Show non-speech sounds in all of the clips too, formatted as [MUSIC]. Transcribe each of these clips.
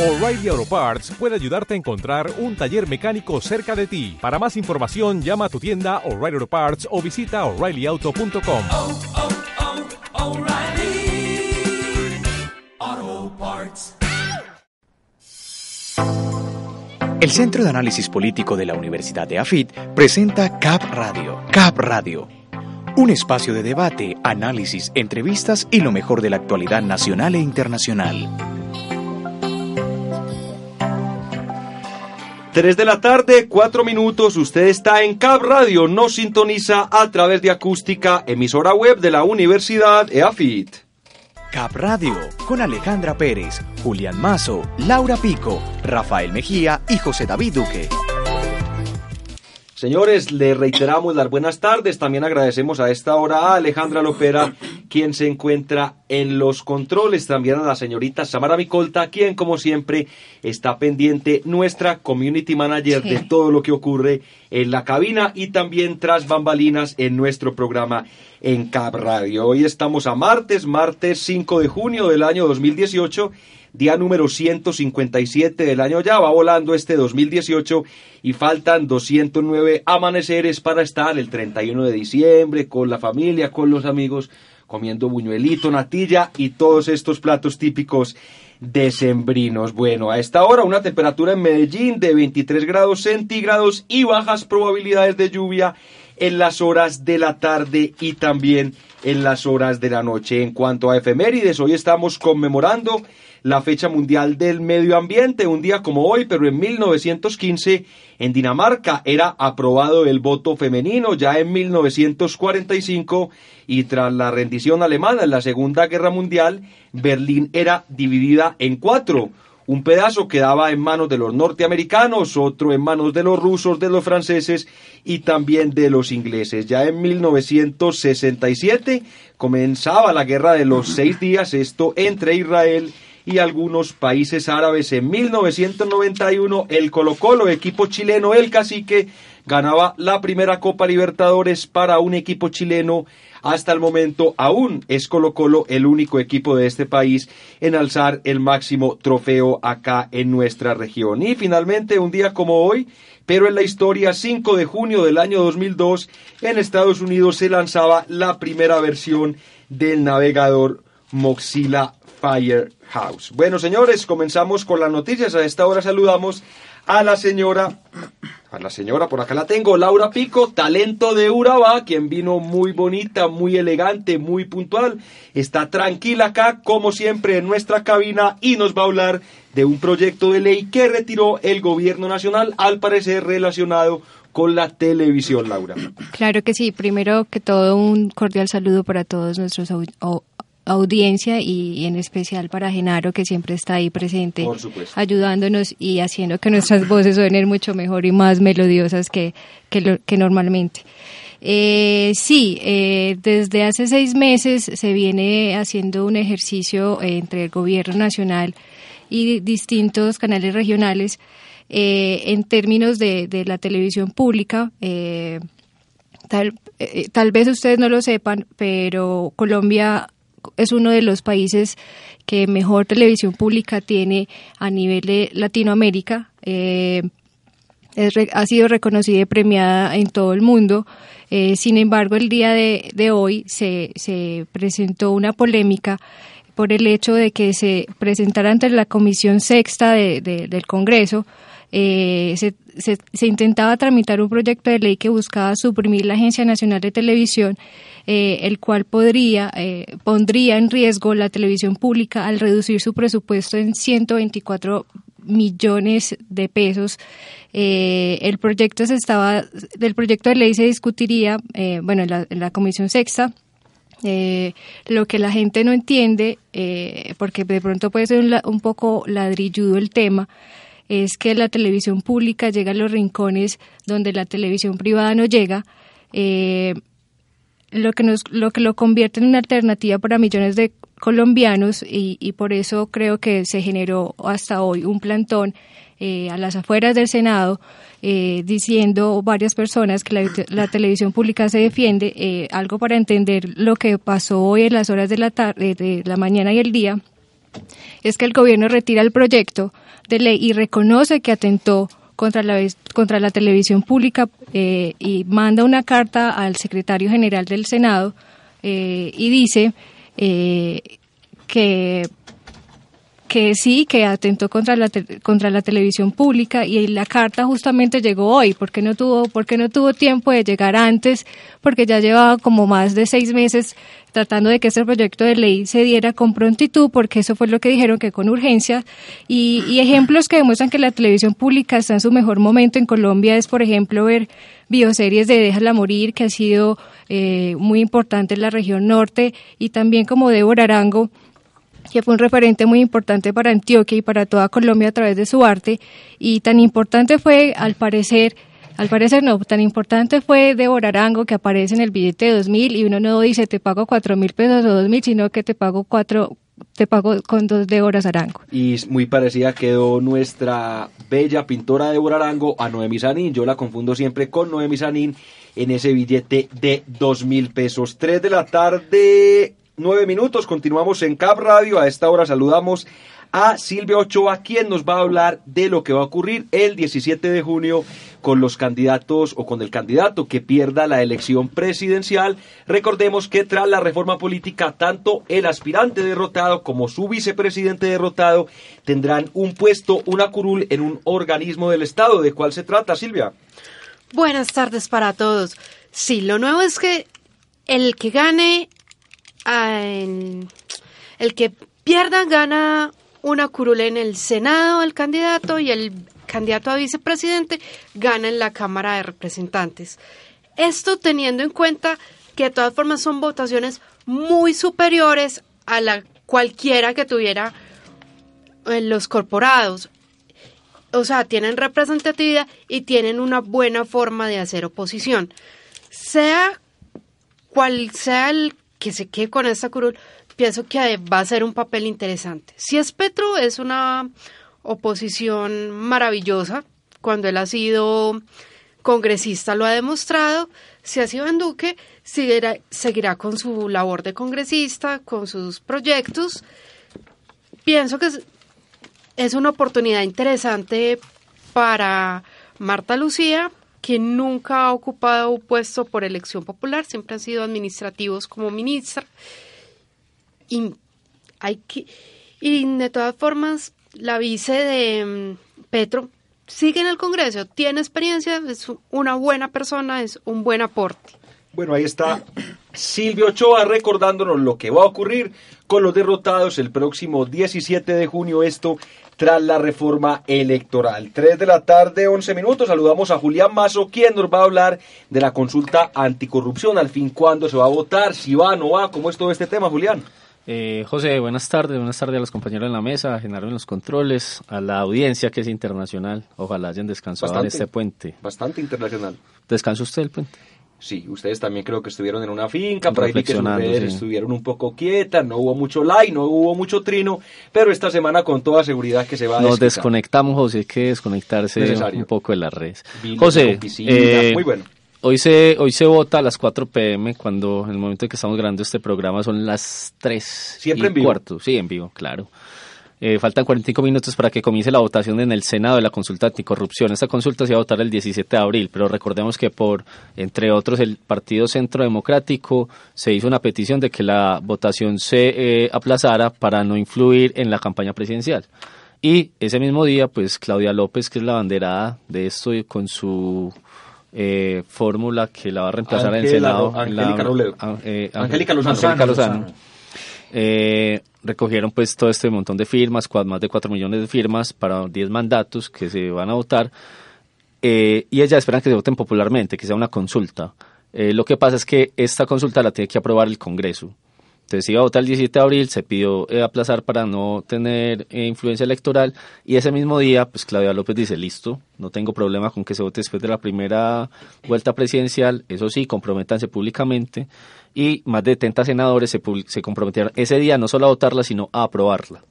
O'Reilly Auto Parts puede ayudarte a encontrar un taller mecánico cerca de ti. Para más información, llama a tu tienda O'Reilly Auto Parts o visita oreillyauto.com. oh, oh, O'Reilly Auto Parts. El Centro de Análisis Político de la Universidad de AFIT presenta CAP Radio. CAP Radio. Un espacio de debate, análisis, entrevistas y lo mejor de la actualidad nacional e internacional. 3 de la tarde, 4 minutos, usted está en Cap Radio, nos sintoniza a través de acústica, emisora web de la Universidad EAFIT. CAP Radio, con Alejandra Pérez, Julián Mazo, Laura Pico, Rafael Mejía y José David Duque. Señores, le reiteramos las buenas tardes. También agradecemos a esta hora a Alejandra Lopera, quien se encuentra en los controles. También a la señorita Samara Micolta, quien, como siempre, está pendiente, nuestra community manager de todo lo que ocurre en la cabina y también tras bambalinas en nuestro programa en Cap Radio. Hoy estamos a martes, martes 5 de junio del año 2018 día número 157 del año ya, va volando este 2018 y faltan 209 amaneceres para estar el 31 de diciembre con la familia, con los amigos, comiendo buñuelito, natilla y todos estos platos típicos decembrinos. Bueno, a esta hora una temperatura en Medellín de 23 grados centígrados y bajas probabilidades de lluvia en las horas de la tarde y también en las horas de la noche. En cuanto a efemérides, hoy estamos conmemorando la fecha mundial del medio ambiente, un día como hoy, pero en 1915 en Dinamarca era aprobado el voto femenino, ya en 1945 y tras la rendición alemana en la Segunda Guerra Mundial, Berlín era dividida en cuatro. Un pedazo quedaba en manos de los norteamericanos, otro en manos de los rusos, de los franceses y también de los ingleses. Ya en 1967 comenzaba la guerra de los seis días, esto entre Israel y algunos países árabes. En 1991 el Colo Colo, equipo chileno, el cacique, ganaba la primera Copa Libertadores para un equipo chileno. Hasta el momento aún es Colo Colo el único equipo de este país en alzar el máximo trofeo acá en nuestra región. Y finalmente, un día como hoy, pero en la historia, 5 de junio del año 2002, en Estados Unidos se lanzaba la primera versión del navegador Mozilla Firehouse. Bueno, señores, comenzamos con las noticias. A esta hora saludamos a la señora, a la señora, por acá la tengo, Laura Pico, talento de Urabá, quien vino muy bonita, muy elegante, muy puntual. Está tranquila acá, como siempre, en nuestra cabina y nos va a hablar de un proyecto de ley que retiró el gobierno nacional, al parecer relacionado con la televisión, Laura. Claro que sí. Primero que todo, un cordial saludo para todos nuestros audiencia y, en especial para Genaro que siempre está ahí presente ayudándonos y haciendo que nuestras voces suenen mucho mejor y más melodiosas que, que, lo, que normalmente. Eh, sí, eh, desde hace seis meses se viene haciendo un ejercicio entre el gobierno nacional y distintos canales regionales eh, en términos de, de, la televisión pública. tal, tal vez ustedes no lo sepan, pero Colombia es uno de los países que mejor televisión pública tiene a nivel de Latinoamérica. Eh, es, ha sido reconocida y premiada en todo el mundo. Eh, sin embargo, el día de, de hoy se, se, presentó una polémica por el hecho de que se presentara ante la Comisión Sexta de, de, del Congreso. Eh, se, se, intentaba tramitar un proyecto de ley que buscaba suprimir la Agencia Nacional de Televisión eh, el cual podría, eh, pondría en riesgo la televisión pública al reducir su presupuesto en 124 millones de pesos. Eh, el proyecto se estaba, del proyecto de ley se discutiría, eh, bueno, en la, en la, Comisión Sexta. Eh, lo que la gente no entiende, eh, porque de pronto puede ser un, un, poco ladrilludo el tema, es que la televisión pública llega a los rincones donde la televisión privada no llega. Eh, lo que nos lo que lo convierte en una alternativa para millones de colombianos y, por eso creo que se generó hasta hoy un plantón eh, a las afueras del Senado eh, diciendo varias personas que la, la televisión pública se defiende eh, algo para entender lo que pasó hoy en las horas de la tarde de la mañana y el día es que el gobierno retira el proyecto de ley y reconoce que atentó contra la, contra la televisión pública eh, y manda una carta al secretario general del Senado eh, y dice eh, que que sí, que atentó contra la, contra la televisión pública y la carta justamente llegó hoy, porque no tuvo, porque no tuvo tiempo de llegar antes, porque ya llevaba como más de seis meses tratando de que este proyecto de ley se diera con prontitud, porque eso fue lo que dijeron que con urgencia. Y, ejemplos que demuestran que la televisión pública está en su mejor momento en Colombia es, por ejemplo, ver bioseries de Déjala Morir, que ha sido eh, muy importante en la región norte, y también como Débora Arango, que fue un referente muy importante para Antioquia y para toda Colombia a través de su arte. Y tan importante fue, al parecer, al parecer no, tan importante fue Débora Arango que aparece en el billete de 2000 y uno no dice te pago cuatro mil pesos o dos mil, sino que te pago cuatro, te pago con dos Déboras Arango. Y muy parecida quedó nuestra bella pintora Débora Arango a Noemi Sanín. Yo la confundo siempre con Noemi Sanín en ese billete de dos mil pesos. Tres de la tarde, nueve minutos. Continuamos en Cap Radio. A esta hora saludamos a Silvia Ochoa, quien nos va a hablar de lo que va a ocurrir el 17 de junio con los candidatos o con el candidato que pierda la elección presidencial. Recordemos que tras la reforma política, tanto el aspirante derrotado como su vicepresidente derrotado tendrán un puesto, una curul en un organismo del Estado. ¿De cuál se trata, Silvia? Buenas tardes para todos. Sí, lo nuevo es que el que gane el que pierda gana una curul en el Senado el candidato y el candidato a vicepresidente gana en la Cámara de Representantes. Esto teniendo en cuenta que de todas formas son votaciones muy superiores a la cualquiera que tuviera en los corporados. O sea, tienen representatividad y tienen una buena forma de hacer oposición. Sea cual sea el que se quede con esta curul, pienso que va a ser un papel interesante. Si es Petro, es una oposición maravillosa. Cuando él ha sido congresista lo ha demostrado. Si ha sido en Duque, seguirá, seguirá con su labor de congresista, con sus proyectos. Pienso que es, es una oportunidad interesante para Marta Lucía, que nunca ha ocupado un puesto por elección popular, siempre han sido administrativos como ministra. Y hay que y de todas formas la vice de mm, Petro sigue en el Congreso, tiene experiencia, es una buena persona, es un buen aporte. Bueno, ahí está Silvio Ochoa recordándonos lo que va a ocurrir con los derrotados el próximo 17 de junio. Esto tras la reforma electoral. 3 de la tarde, 11 minutos. Saludamos a Julián Mazo, quien nos va a hablar de la consulta anticorrupción. Al fin, ¿cuándo se va a votar? Si va, no va. ¿Cómo es todo este tema, Julián? Eh, José, buenas tardes. Buenas tardes a los compañeros en la mesa, a Genaro en los controles, a la audiencia que es internacional. Ojalá hayan descansado en este puente. Bastante internacional. ¿Descansa usted el puente? Sí, ustedes también creo que estuvieron en una finca, por ahí que estuvieron un poco quietas, no hubo mucho like, no hubo mucho trino, pero esta semana con toda seguridad que se va a Nos desconectamos, José, hay que desconectarse un poco de las redes. José, eh, muy bueno. Hoy se, hoy se vota a las 4 pm, cuando en el momento en que estamos grabando este programa son las 3 Siempre en vivo. cuarto. Sí, en vivo, claro. Eh, faltan 45 minutos para que comience la votación en el Senado de la consulta anticorrupción. Esta consulta se va a votar el 17 de abril, pero recordemos que por, entre otros, el Partido Centro Democrático se hizo una petición de que la votación se eh, aplazara para no influir en la campaña presidencial. Y ese mismo día, pues Claudia López, que es la banderada de esto con su eh, fórmula que la va a reemplazar en el Senado. Angélica, Angélica Lozano eh, recogieron pues todo este montón de firmas, más de 4 millones de firmas para 10 mandatos que se van a votar eh, y ellas esperan que se voten popularmente, que sea una consulta. Eh, lo que pasa es que esta consulta la tiene que aprobar el Congreso. Entonces iba a votar el 17 de abril, se pidió eh, aplazar para no tener eh, influencia electoral y ese mismo día, pues Claudia López dice, listo, no tengo problema con que se vote después de la primera vuelta presidencial, eso sí, comprométanse públicamente y más de 70 senadores se, se comprometieron ese día no solo a votarla, sino a aprobarla.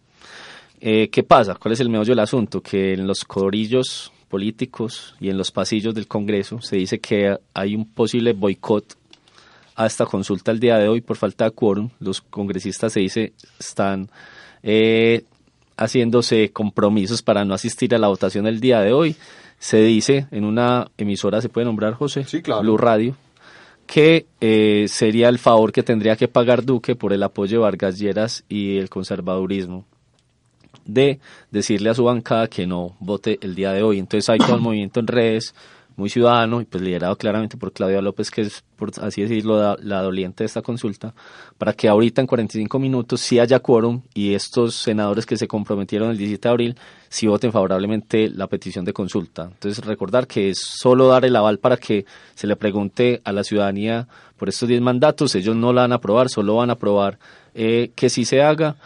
Eh, ¿Qué pasa? ¿Cuál es el meollo del asunto? Que en los corillos políticos y en los pasillos del Congreso se dice que hay un posible boicot a esta consulta el día de hoy por falta de quórum. Los congresistas se dice están eh, haciéndose compromisos para no asistir a la votación el día de hoy. Se dice en una emisora, se puede nombrar José, sí, claro. Blue Radio, que eh, sería el favor que tendría que pagar Duque por el apoyo de Vargas Lleras y el conservadurismo de decirle a su bancada que no vote el día de hoy. Entonces hay todo el movimiento en redes muy ciudadano y pues liderado claramente por Claudia López, que es, por así decirlo, la, doliente de esta consulta, para que ahorita en 45 minutos sí haya quórum y estos senadores que se comprometieron el 17 de abril sí voten favorablemente la petición de consulta. Entonces recordar que es solo dar el aval para que se le pregunte a la ciudadanía por estos 10 mandatos, ellos no la van a aprobar, solo van a aprobar eh, que sí se haga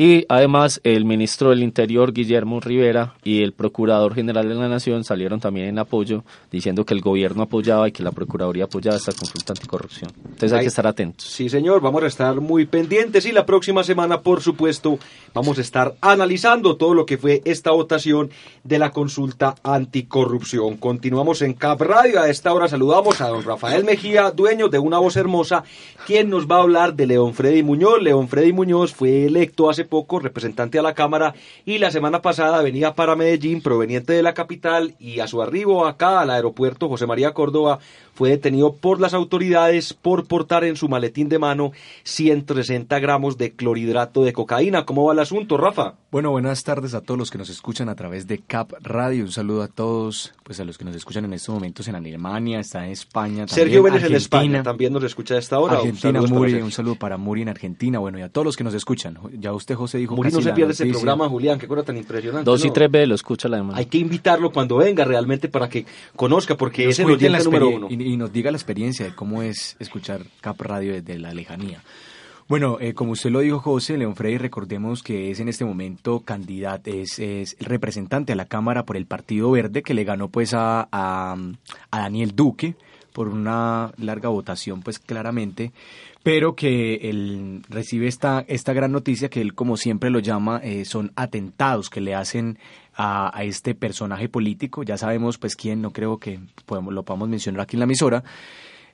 y además el ministro del Interior, Guillermo Rivera, y el Procurador General de la Nación salieron también en apoyo, diciendo que el gobierno apoyaba y que la Procuraduría apoyaba esta consulta anticorrupción. Entonces hay que estar atentos. Sí, señor, vamos a estar muy pendientes y la próxima semana, por supuesto, vamos a estar analizando todo lo que fue esta votación de la consulta anticorrupción. Continuamos en Cap Radio. A esta hora saludamos a don Rafael Mejía, dueño de Una Voz Hermosa, quien nos va a hablar de León Freddy Muñoz. León Freddy Muñoz fue electo hace poco representante a la Cámara y la semana pasada venía para Medellín proveniente de la capital y a su arribo acá al aeropuerto José María Córdoba fue detenido por las autoridades por portar en su maletín de mano 160 gramos de clorhidrato de cocaína. ¿Cómo va el asunto, Rafa? Bueno, buenas tardes a todos los que nos escuchan a través de CAP Radio. Un saludo a todos, pues a los que nos escuchan en estos momentos en Alemania, está en España. Sergio Vélez en España también nos escucha a esta hora. Argentina, Muri, un saludo para Muri en Argentina. Bueno, y a todos los que nos escuchan. Ya usted, José, dijo Muri no se pierde ese programa, Julián, qué cosa tan impresionante. Dos y tres veces lo escucha la demanda. Hay que invitarlo cuando venga realmente para que conozca, porque es el oyente número uno. y nos diga la experiencia de cómo es escuchar Cap Radio desde la lejanía. Bueno, eh, como usted lo dijo, José, León Freddy, recordemos que es en este momento candidato, es, es, el representante a la Cámara por el Partido Verde, que le ganó pues a, a, Daniel Duque por una larga votación, pues claramente, pero que él recibe esta, esta gran noticia que él, como siempre lo llama, eh, son atentados que le hacen a, a, este personaje político. Ya sabemos pues quién, no creo que podemos, lo podamos mencionar aquí en la emisora,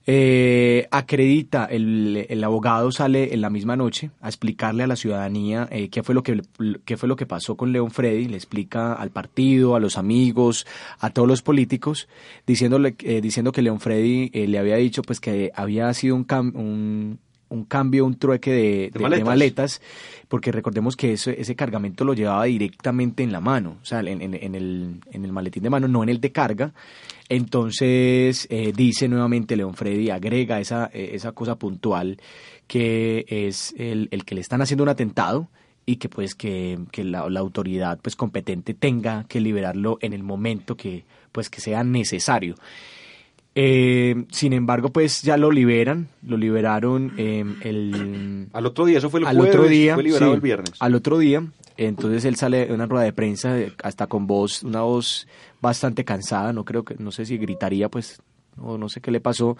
eh, acredita, el, el, abogado sale en la misma noche a explicarle a la ciudadanía eh, qué, fue lo que, qué fue lo que pasó con León Freddy, le explica al partido, a los amigos, a todos los políticos, diciéndole, eh, diciendo que León Freddy eh, le había dicho pues que había sido un, un, un cambio, un trueque de, de, maletas. porque recordemos que ese, ese cargamento lo llevaba directamente en la mano, o sea, en, en, en, el, en el maletín de mano, no en el de carga. Entonces eh, dice nuevamente León Freddy, agrega esa, eh, esa cosa puntual que es el, el, que le están haciendo un atentado y que pues que, que la, la, autoridad pues competente tenga que liberarlo en el momento que pues que sea necesario. Eh, sin embargo, pues ya lo liberan, lo liberaron eh, el... Al otro día, eso fue el al otro día, fue liberado el viernes. Al otro día, entonces él sale en una rueda de prensa, hasta con voz, una voz bastante cansada, no creo que, no sé si gritaría, pues, o no sé qué le pasó,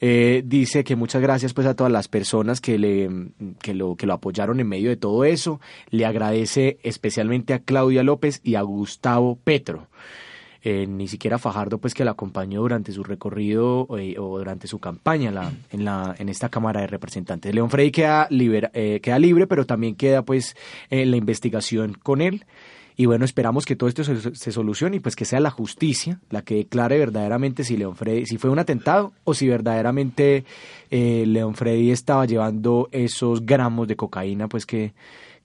eh, dice que muchas gracias pues a todas las personas que le que lo que lo apoyaron en medio de todo eso, le agradece especialmente a Claudia López y a Gustavo Petro. Eh, ni siquiera Fajardo pues que la acompañó durante su recorrido eh, o durante su campaña la, en, la, en esta Cámara de Representantes. León Frey queda, eh, queda libre, pero también queda pues en la investigación con él. Y bueno, esperamos que todo esto se, solucione y pues que sea la justicia la que declare verdaderamente si León Freddy, si fue un atentado o si verdaderamente eh, León Freddy estaba llevando esos gramos de cocaína pues que,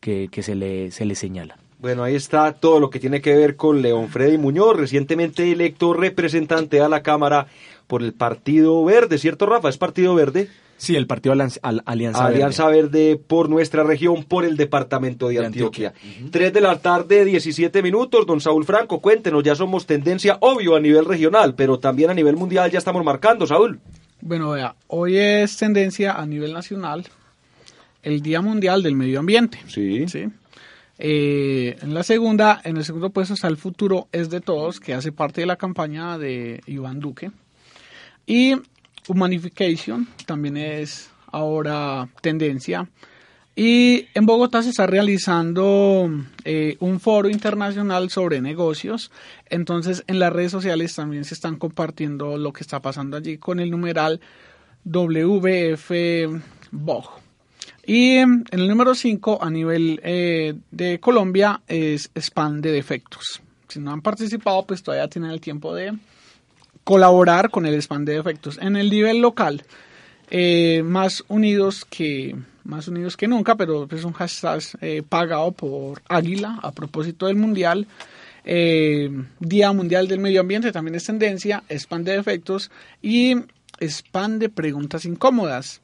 se, le, se le señala. Bueno, ahí está todo lo que tiene que ver con León Freddy Muñoz, recientemente electo representante a la Cámara por el Partido Verde, ¿cierto, Rafa? ¿Es Partido Verde? Sí, el Partido Alianza, Alianza Verde. Alianza Verde por nuestra región, por el departamento de, de Antioquia. Antioquia. Uh -huh. Tres de la tarde, 17 minutos. Don Saúl Franco, cuéntenos, ya somos tendencia, obvio, a nivel regional, pero también a nivel mundial ya estamos marcando, Saúl. Bueno, vea, hoy es tendencia a nivel nacional el Día Mundial del Medio Ambiente. Sí. Sí. Eh, en la segunda, en el segundo puesto está el futuro es de todos, que hace parte de la campaña de Iván Duque. Y Humanification también es ahora tendencia. Y en Bogotá se está realizando eh, un foro internacional sobre negocios. Entonces en las redes sociales también se están compartiendo lo que está pasando allí con el numeral WFBOG. Y en el número 5, a nivel eh, de Colombia, es spam de defectos. Si no han participado, pues todavía tienen el tiempo de colaborar con el spam de defectos. En el nivel local, eh, más unidos que más unidos que nunca, pero es un hashtag eh, pagado por Águila a propósito del Mundial. Día Mundial del Medio Ambiente también es tendencia, spam de defectos y spam de preguntas incómodas.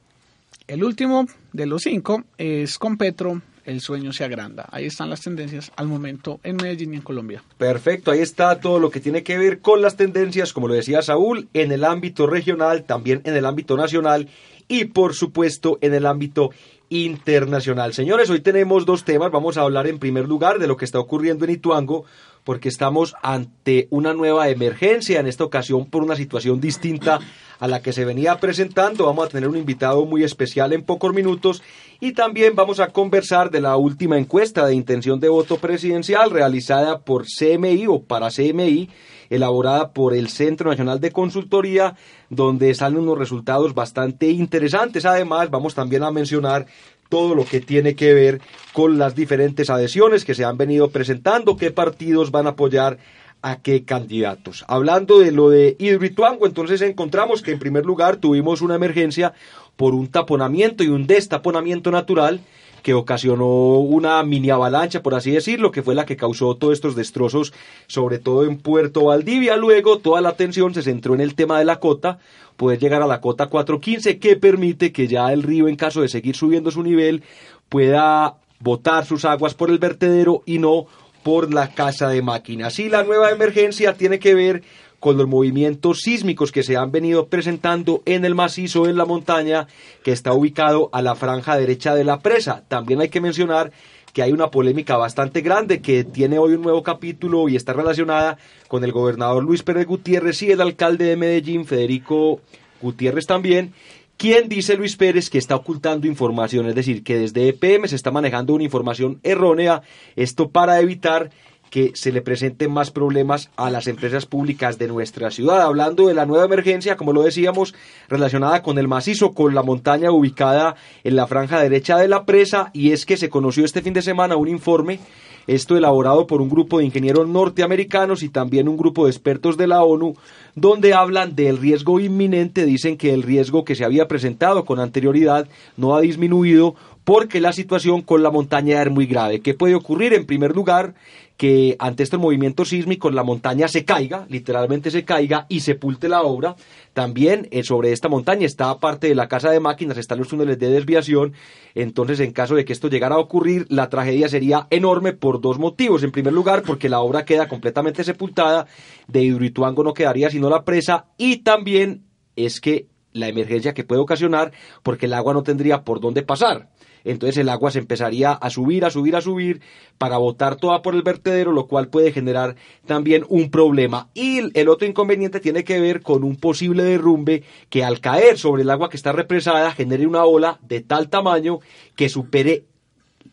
El último de los cinco es con Petro, el sueño se agranda. Ahí están las tendencias al momento en Medellín y en Colombia. Perfecto, ahí está todo lo que tiene que ver con las tendencias, como lo decía Saúl, en el ámbito regional, también en el ámbito nacional y por supuesto en el ámbito internacional. Señores, hoy tenemos dos temas. Vamos a hablar en primer lugar de lo que está ocurriendo en Ituango, porque estamos ante una nueva emergencia, en esta ocasión por una situación distinta a la que se venía presentando. Vamos a tener un invitado muy especial en pocos minutos y también vamos a conversar de la última encuesta de intención de voto presidencial realizada por CMI o para CMI, elaborada por el Centro Nacional de Consultoría, donde salen unos resultados bastante interesantes. Además, vamos también a mencionar todo lo que tiene que ver con las diferentes adhesiones que se han venido presentando, qué partidos van a apoyar a qué candidatos. Hablando de lo de Hidroituango, entonces encontramos que en primer lugar tuvimos una emergencia por un taponamiento y un destaponamiento natural que ocasionó una mini avalancha, por así decirlo, que fue la que causó todos estos destrozos, sobre todo en Puerto Valdivia. Luego toda la atención se centró en el tema de la cota, poder llegar a la cota 415, que permite que ya el río, en caso de seguir subiendo su nivel, pueda botar sus aguas por el vertedero y no por la casa de máquinas. Y la nueva emergencia tiene que ver con los movimientos sísmicos que se han venido presentando en el macizo en la montaña que está ubicado a la franja derecha de la presa. También hay que mencionar que hay una polémica bastante grande que tiene hoy un nuevo capítulo y está relacionada con el gobernador Luis Pérez Gutiérrez y el alcalde de Medellín, Federico Gutiérrez también, ¿Quién dice Luis Pérez que está ocultando información? Es decir, que desde EPM se está manejando una información errónea, esto para evitar que se le presenten más problemas a las empresas públicas de nuestra ciudad. Hablando de la nueva emergencia, como lo decíamos, relacionada con el macizo, con la montaña ubicada en la franja derecha de la presa, y es que se conoció este fin de semana un informe esto elaborado por un grupo de ingenieros norteamericanos y también un grupo de expertos de la ONU, donde hablan del riesgo inminente, dicen que el riesgo que se había presentado con anterioridad no ha disminuido porque la situación con la montaña es muy grave. ¿Qué puede ocurrir? En primer lugar, que ante estos movimientos sísmicos la montaña se caiga, literalmente se caiga y sepulte la obra. También eh, sobre esta montaña está parte de la casa de máquinas, están los túneles de desviación. Entonces, en caso de que esto llegara a ocurrir, la tragedia sería enorme por dos motivos. En primer lugar, porque la obra queda completamente sepultada, de Hidroituango no quedaría sino la presa, y también es que la emergencia que puede ocasionar porque el agua no tendría por dónde pasar entonces el agua se empezaría a subir, a subir, a subir para botar toda por el vertedero, lo cual puede generar también un problema. Y el otro inconveniente tiene que ver con un posible derrumbe que al caer sobre el agua que está represada genere una ola de tal tamaño que supere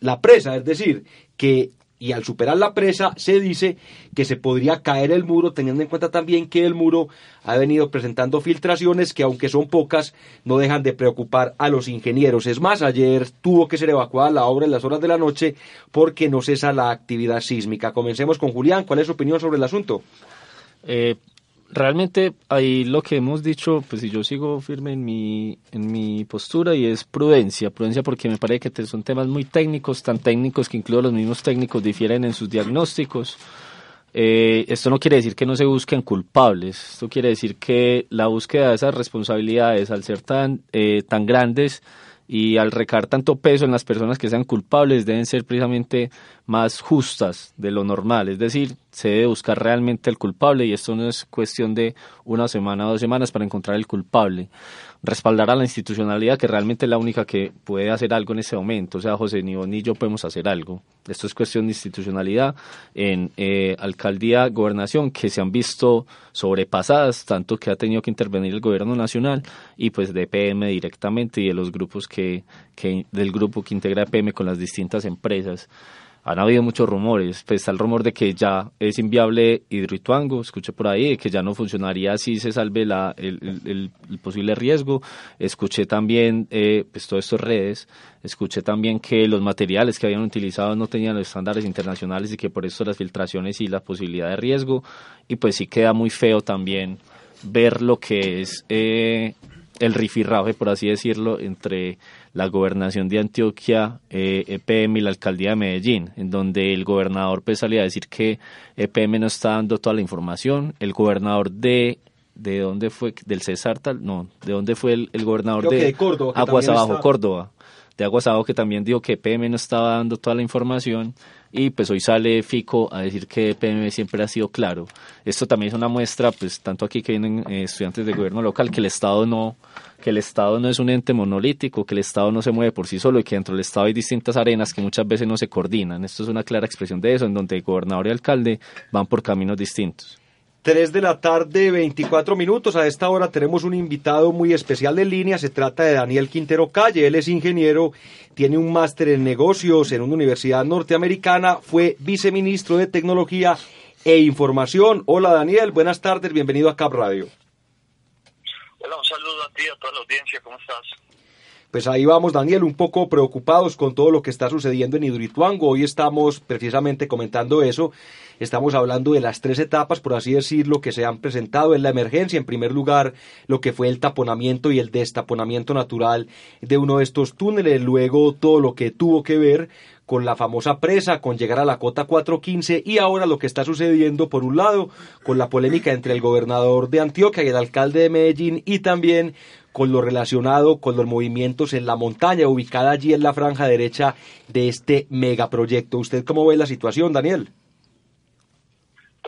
la presa, es decir, que y al superar la presa se dice que se podría caer el muro, teniendo en cuenta también que el muro ha venido presentando filtraciones que aunque son pocas, no dejan de preocupar a los ingenieros. Es más, ayer tuvo que ser evacuada la obra en las horas de la noche porque no cesa la actividad sísmica. Comencemos con Julián, ¿cuál es su opinión sobre el asunto? Eh, realmente ahí lo que hemos dicho, pues si yo sigo firme en mi, en mi postura y es prudencia, prudencia porque me parece que son temas muy técnicos, tan técnicos que incluso los mismos técnicos difieren en sus diagnósticos. Eh, esto no quiere decir que no se busquen culpables, esto quiere decir que la búsqueda de esas responsabilidades, al ser tan, eh, tan grandes, y al recar tanto peso en las personas que sean culpables deben ser precisamente más justas de lo normal, es decir, se debe buscar realmente el culpable y esto no es cuestión de una semana o dos semanas para encontrar el culpable respaldar a la institucionalidad, que realmente es la única que puede hacer algo en ese momento. O sea, José, ni ni yo podemos hacer algo. Esto es cuestión de institucionalidad en eh, alcaldía, gobernación, que se han visto sobrepasadas, tanto que ha tenido que intervenir el gobierno nacional y pues de PM directamente y de los grupos que, que del grupo que integra PM con las distintas empresas. Han habido muchos rumores. Pues está el rumor de que ya es inviable Hidroituango, escuché por ahí, que ya no funcionaría si se salve la, el, posible riesgo. Escuché también, eh, pues todas estas redes, escuché también que los materiales que habían utilizado no tenían los estándares internacionales y que por eso las filtraciones y la posibilidad de riesgo. Y pues sí queda muy feo también ver lo que es eh, el rifirrafe, por así decirlo, entre la gobernación de Antioquia, EPM eh, e y la alcaldía de Medellín, en donde el gobernador pues salía a decir que EPM no está dando toda la información, el gobernador de de dónde fue del César tal no de dónde fue el, gobernador de, Aguas Abajo Córdoba de Aguas Abajo que también dijo que EPM no estaba dando toda la información y pues hoy sale Fico a decir que EPM siempre ha sido claro esto también es una muestra pues tanto aquí que vienen eh, estudiantes de gobierno local que el Estado no que el Estado no es un ente monolítico, que el Estado no se mueve por sí solo y que dentro del Estado hay distintas arenas que muchas veces no se coordinan. Esto es una clara expresión de eso, en donde gobernador y alcalde van por caminos distintos. 3 de la tarde, 24 minutos. A esta hora tenemos un invitado muy especial de línea. Se trata de Daniel Quintero Calle. Él es ingeniero, tiene un máster en negocios en una universidad norteamericana, fue viceministro de Tecnología e Información. Hola Daniel, buenas tardes, bienvenido a Cap Radio. Hola, un saludo a ti, a toda la audiencia, ¿cómo estás? Pues ahí vamos, Daniel, un poco preocupados con todo lo que está sucediendo en Hidroituango. Hoy estamos precisamente comentando eso. Estamos hablando de las tres etapas, por así decirlo, que se han presentado en la emergencia. En primer lugar, lo que fue el taponamiento y el destaponamiento natural de uno de estos túneles. Luego, todo lo que tuvo que ver con la famosa presa, con llegar a la cota 415 y ahora lo que está sucediendo por un lado con la polémica entre el gobernador de Antioquia y el alcalde de Medellín y también con lo relacionado con los movimientos en la montaña ubicada allí en la franja derecha de este megaproyecto. ¿Usted cómo ve la situación, Daniel?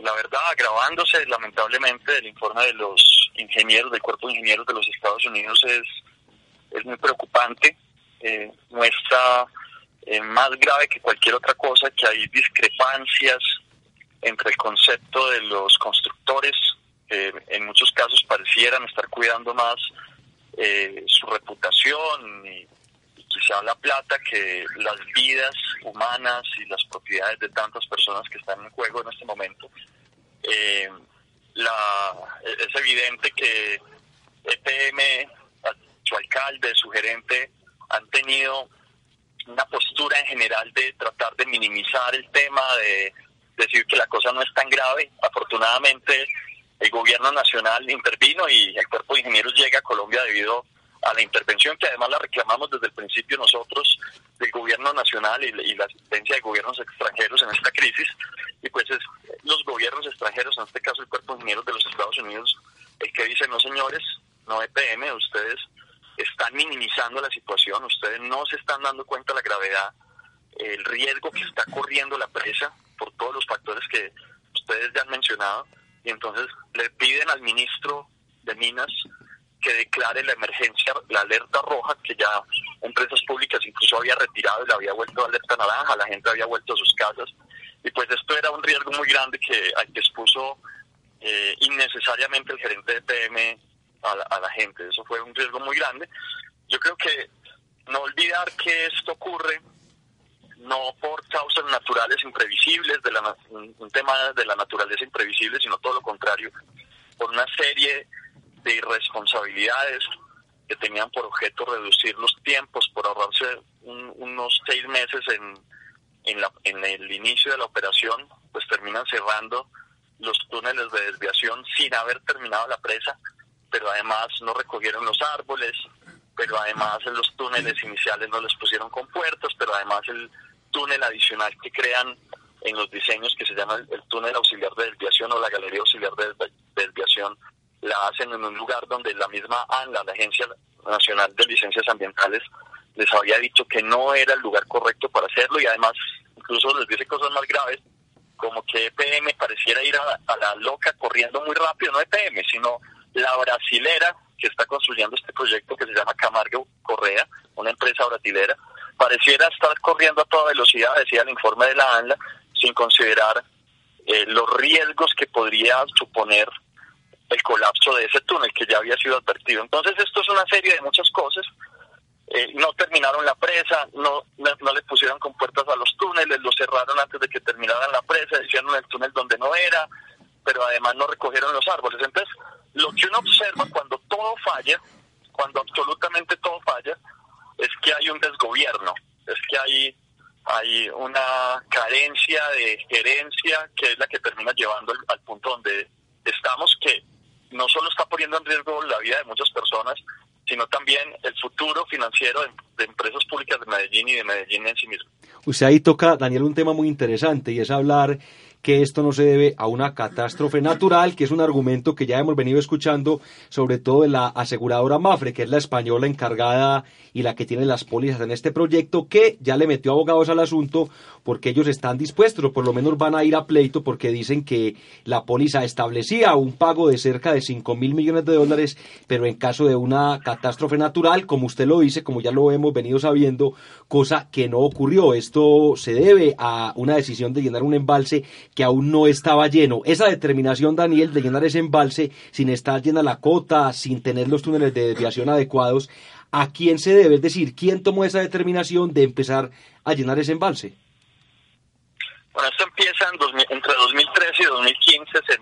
La verdad, agravándose lamentablemente el informe de los ingenieros, del cuerpo de ingenieros de los Estados Unidos es, es muy preocupante. Eh, muestra eh, más grave que cualquier otra cosa, que hay discrepancias entre el concepto de los constructores, que en muchos casos parecieran estar cuidando más eh, su reputación y, quizá la plata que las vidas humanas y las propiedades de tantas personas que están en juego en este momento. Eh, es evidente que EPM, su alcalde, su gerente, han tenido una postura en general de tratar de minimizar el tema, de decir que la cosa no es tan grave. Afortunadamente, el gobierno nacional intervino y el cuerpo de ingenieros llega a Colombia debido a la intervención que además la reclamamos desde el principio nosotros del gobierno nacional y, la asistencia de gobiernos extranjeros en esta crisis. Y pues es los gobiernos extranjeros, en este caso el cuerpo de ingenieros de los Estados Unidos, el que dice, no señores, no EPM, ustedes están minimizando la situación, ustedes no se están dando cuenta de la gravedad, el riesgo que está corriendo la presa por todos los factores que ustedes ya han mencionado, y entonces le piden al ministro de Minas que declare la emergencia, la alerta roja, que ya empresas públicas incluso había retirado y la había vuelto a alerta naranja, la gente había vuelto a sus casas, y pues esto era un riesgo muy grande que, que expuso eh, innecesariamente el gerente de PM a la, gente. Eso fue un riesgo muy grande. Yo creo que no olvidar que esto ocurre no por causas naturales imprevisibles, de la, un tema de la naturaleza imprevisible, sino todo lo contrario, por una serie de irresponsabilidades que tenían por objeto reducir los tiempos, por ahorrarse unos seis meses en, en, la, en el inicio de la operación, pues terminan cerrando los túneles de desviación sin haber terminado la presa pero además no recogieron los árboles, pero además en los túneles iniciales no les pusieron con puertas, pero además el túnel adicional que crean en los diseños que se llama el, túnel auxiliar de desviación o la galería auxiliar de, desviación, la hacen en un lugar donde la misma ANLA, la Agencia Nacional de Licencias Ambientales, les había dicho que no era el lugar correcto para hacerlo y además incluso les dice cosas más graves, como que EPM pareciera ir a, a la loca corriendo muy rápido, no EPM, sino la brasilera que está construyendo este proyecto que se llama Camargo Correa, una empresa brasilera, pareciera estar corriendo a toda velocidad, decía el informe de la ANLA, sin considerar eh, los riesgos que podría suponer el colapso de ese túnel que ya había sido advertido. Entonces esto es una serie de muchas cosas eh, no terminaron la presa, no, no, le pusieron compuertas a los túneles, los cerraron antes de que terminaran la presa, hicieron el túnel donde no era, pero además no recogieron los árboles. Entonces, lo que uno observa cuando todo falla, cuando absolutamente todo falla, es que hay un desgobierno, es que hay, hay una carencia de gerencia que es la que termina llevando al punto donde estamos, que no solo está poniendo en riesgo la vida de muchas personas, sino también el futuro financiero de, empresas públicas de Medellín y de Medellín en sí mismo. Usted ahí toca, Daniel, un tema muy interesante y es hablar que esto no se debe a una catástrofe natural, que es un argumento que ya hemos venido escuchando, sobre todo de la aseguradora Mafre, que es la española encargada y la que tiene las pólizas en este proyecto, que ya le metió abogados al asunto porque ellos están dispuestos, o por lo menos van a ir a pleito, porque dicen que la póliza establecía un pago de cerca de 5 mil millones de dólares, pero en caso de una catástrofe natural, como usted lo dice, como ya lo hemos venido sabiendo, cosa que no ocurrió. Esto se debe a una decisión de llenar un embalse que aún no estaba lleno. Esa determinación, Daniel, de llenar ese embalse sin estar llena la cota, sin tener los túneles de desviación adecuados, ¿a quién se debe? Es decir, ¿quién tomó esa determinación de empezar a llenar ese embalse? Bueno, esto empieza en entre 2013 y 2015, se,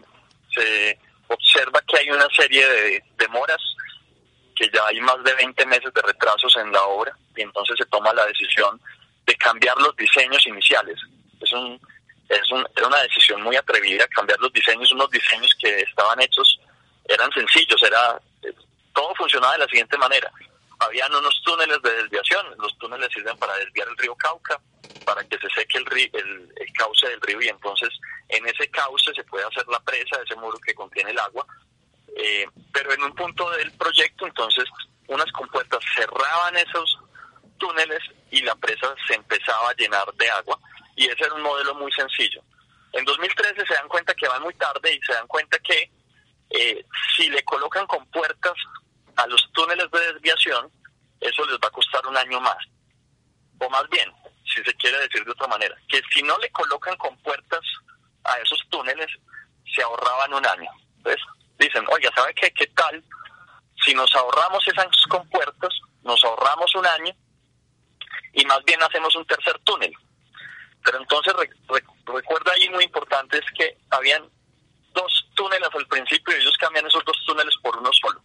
se, observa que hay una serie de demoras, que ya hay más de 20 meses de retrasos en la obra, y entonces se toma la decisión de cambiar los diseños iniciales. Es un, es un, era una decisión muy atrevida, cambiar los diseños, unos diseños que estaban hechos, eran sencillos, era todo funcionaba de la siguiente manera. Habían unos túneles de desviación, los túneles sirven para desviar el río Cauca, para que se seque el, el, el, cauce del río y entonces en ese cauce se puede hacer la presa, ese muro que contiene el agua. Eh, pero en un punto del proyecto entonces unas compuertas cerraban esos túneles y la presa se empezaba a llenar de agua y ese era un modelo muy sencillo. En 2013 se dan cuenta que van muy tarde y se dan cuenta que eh, si le colocan compuertas a los túneles de desviación, eso les va a costar un año más. O más bien, si se quiere decir de otra manera, que si no le colocan compuertas a esos túneles, se ahorraban un año. Entonces dicen, oye, ¿sabe qué? ¿Qué tal? Si nos ahorramos esas compuertas, nos ahorramos un año y más bien hacemos un tercer túnel. Pero entonces recuerda ahí muy importante es que habían dos túneles al principio y ellos cambian esos dos túneles por uno solo.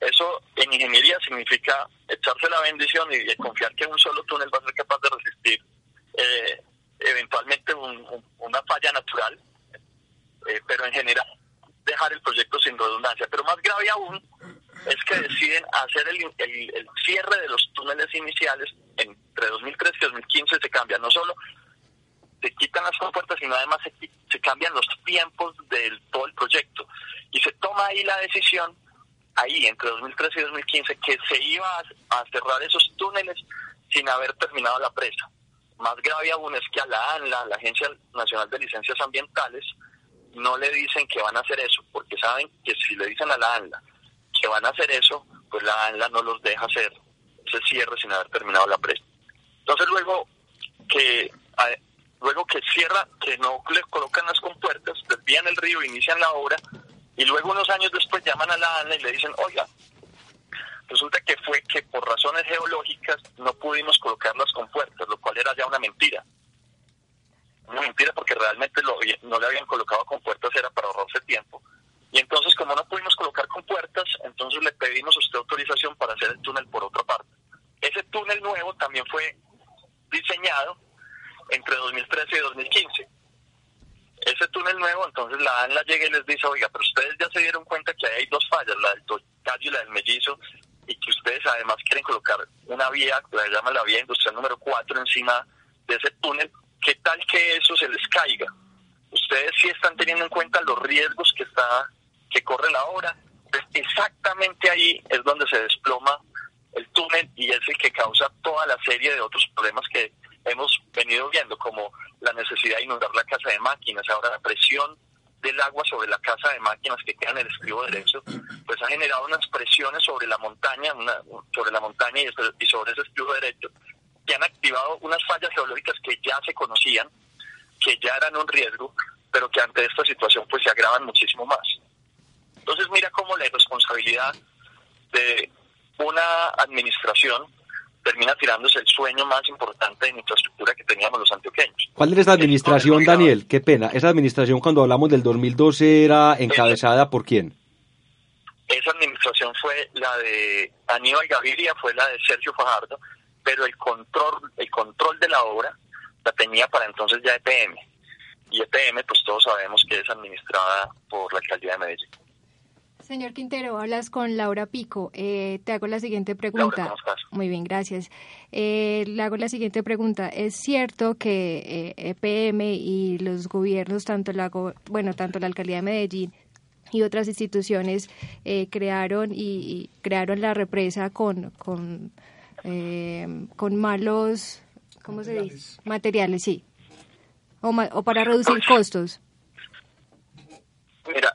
Eso en ingeniería significa echarse la bendición y confiar que un solo túnel va a ser capaz de resistir eh, eventualmente una falla natural, eh, pero en general dejar el proyecto sin redundancia. Pero más grave aún es que deciden hacer el, el, cierre de los túneles iniciales entre 2013 y 2015 se cambia no solo se quitan las compuertas sino además se, se cambian los tiempos del todo el proyecto y se toma ahí la decisión ahí entre 2013 y 2015 que se iba a, cerrar esos túneles sin haber terminado la presa. Más grave aún es que a la ANLA, la Agencia Nacional de Licencias Ambientales, no le dicen que van a hacer eso, porque saben que si le dicen a la ANLA que van a hacer eso, pues la ANLA no los deja hacer ese cierre sin haber terminado la presa. Entonces luego que luego que cierra, que no le colocan las compuertas, desvían el río, inician la obra, y luego unos años después llaman a la ANA y le dicen, oiga, resulta que fue que por razones geológicas no pudimos colocar las compuertas, lo cual era ya una mentira. Una mentira porque realmente lo, no le habían colocado compuertas, era para ahorrarse tiempo. Y entonces, como no pudimos colocar compuertas, entonces le pedimos a usted autorización para hacer el túnel por otra parte. Ese túnel nuevo también fue diseñado entre 2013 y 2015 ese túnel nuevo, entonces la ANLA llega y les dice, oiga, pero ustedes ya se dieron cuenta que hay dos fallas, la del Tocayo y la del Mellizo, y que ustedes además quieren colocar una vía, la llama la vía industrial número 4 encima de ese túnel, ¿qué tal que eso se les caiga? Ustedes sí están teniendo en cuenta los riesgos que está que corre la obra. Exactamente ahí es donde se desploma el túnel y es el que causa toda la serie de otros problemas que hemos venido viendo, como la necesidad de inundar la casa de máquinas, ahora la presión del agua sobre la casa de máquinas que queda en el estribo derecho, pues ha generado unas presiones sobre la montaña, sobre la montaña y, sobre ese estribo derecho, que han activado unas fallas geológicas que ya se conocían, que ya eran un riesgo, pero que ante esta situación pues se agravan muchísimo más. Entonces mira cómo la responsabilidad de una administración termina tirándose el sueño más importante de infraestructura que teníamos los antioqueños. ¿Cuál es la administración, Daniel? Qué pena. Esa administración, cuando hablamos del 2012, era encabezada por quién? Esa administración fue la de Aníbal Gaviria, fue la de Sergio Fajardo, pero el control, el control de la obra la tenía para entonces ya EPM. Y EPM, pues todos sabemos que es administrada por la alcaldía de Medellín. Señor Quintero, hablas con Laura Pico. Eh, te hago la siguiente pregunta. Muy bien, gracias. Eh, le hago la siguiente pregunta. ¿Es cierto que EPM eh, e y los gobiernos, tanto la, bueno, tanto la alcaldía de Medellín y otras instituciones crearon y, crearon la represa con con, con malos, ¿cómo se dice? Materiales, sí. O, o para reducir costos. Mira,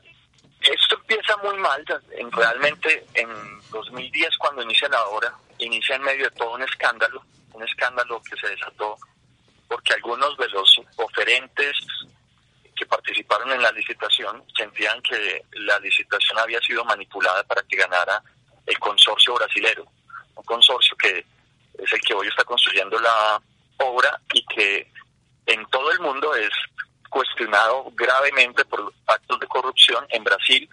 empieza muy mal. realmente en 2010, cuando inicia la obra, inicia en medio de todo un escándalo, un escándalo que se desató porque algunos de los oferentes que participaron en la licitación sentían que la licitación había sido manipulada para que ganara el consorcio brasilero, un consorcio que es el que hoy está construyendo la obra y que en todo el mundo es cuestionado gravemente por actos de corrupción en Brasil.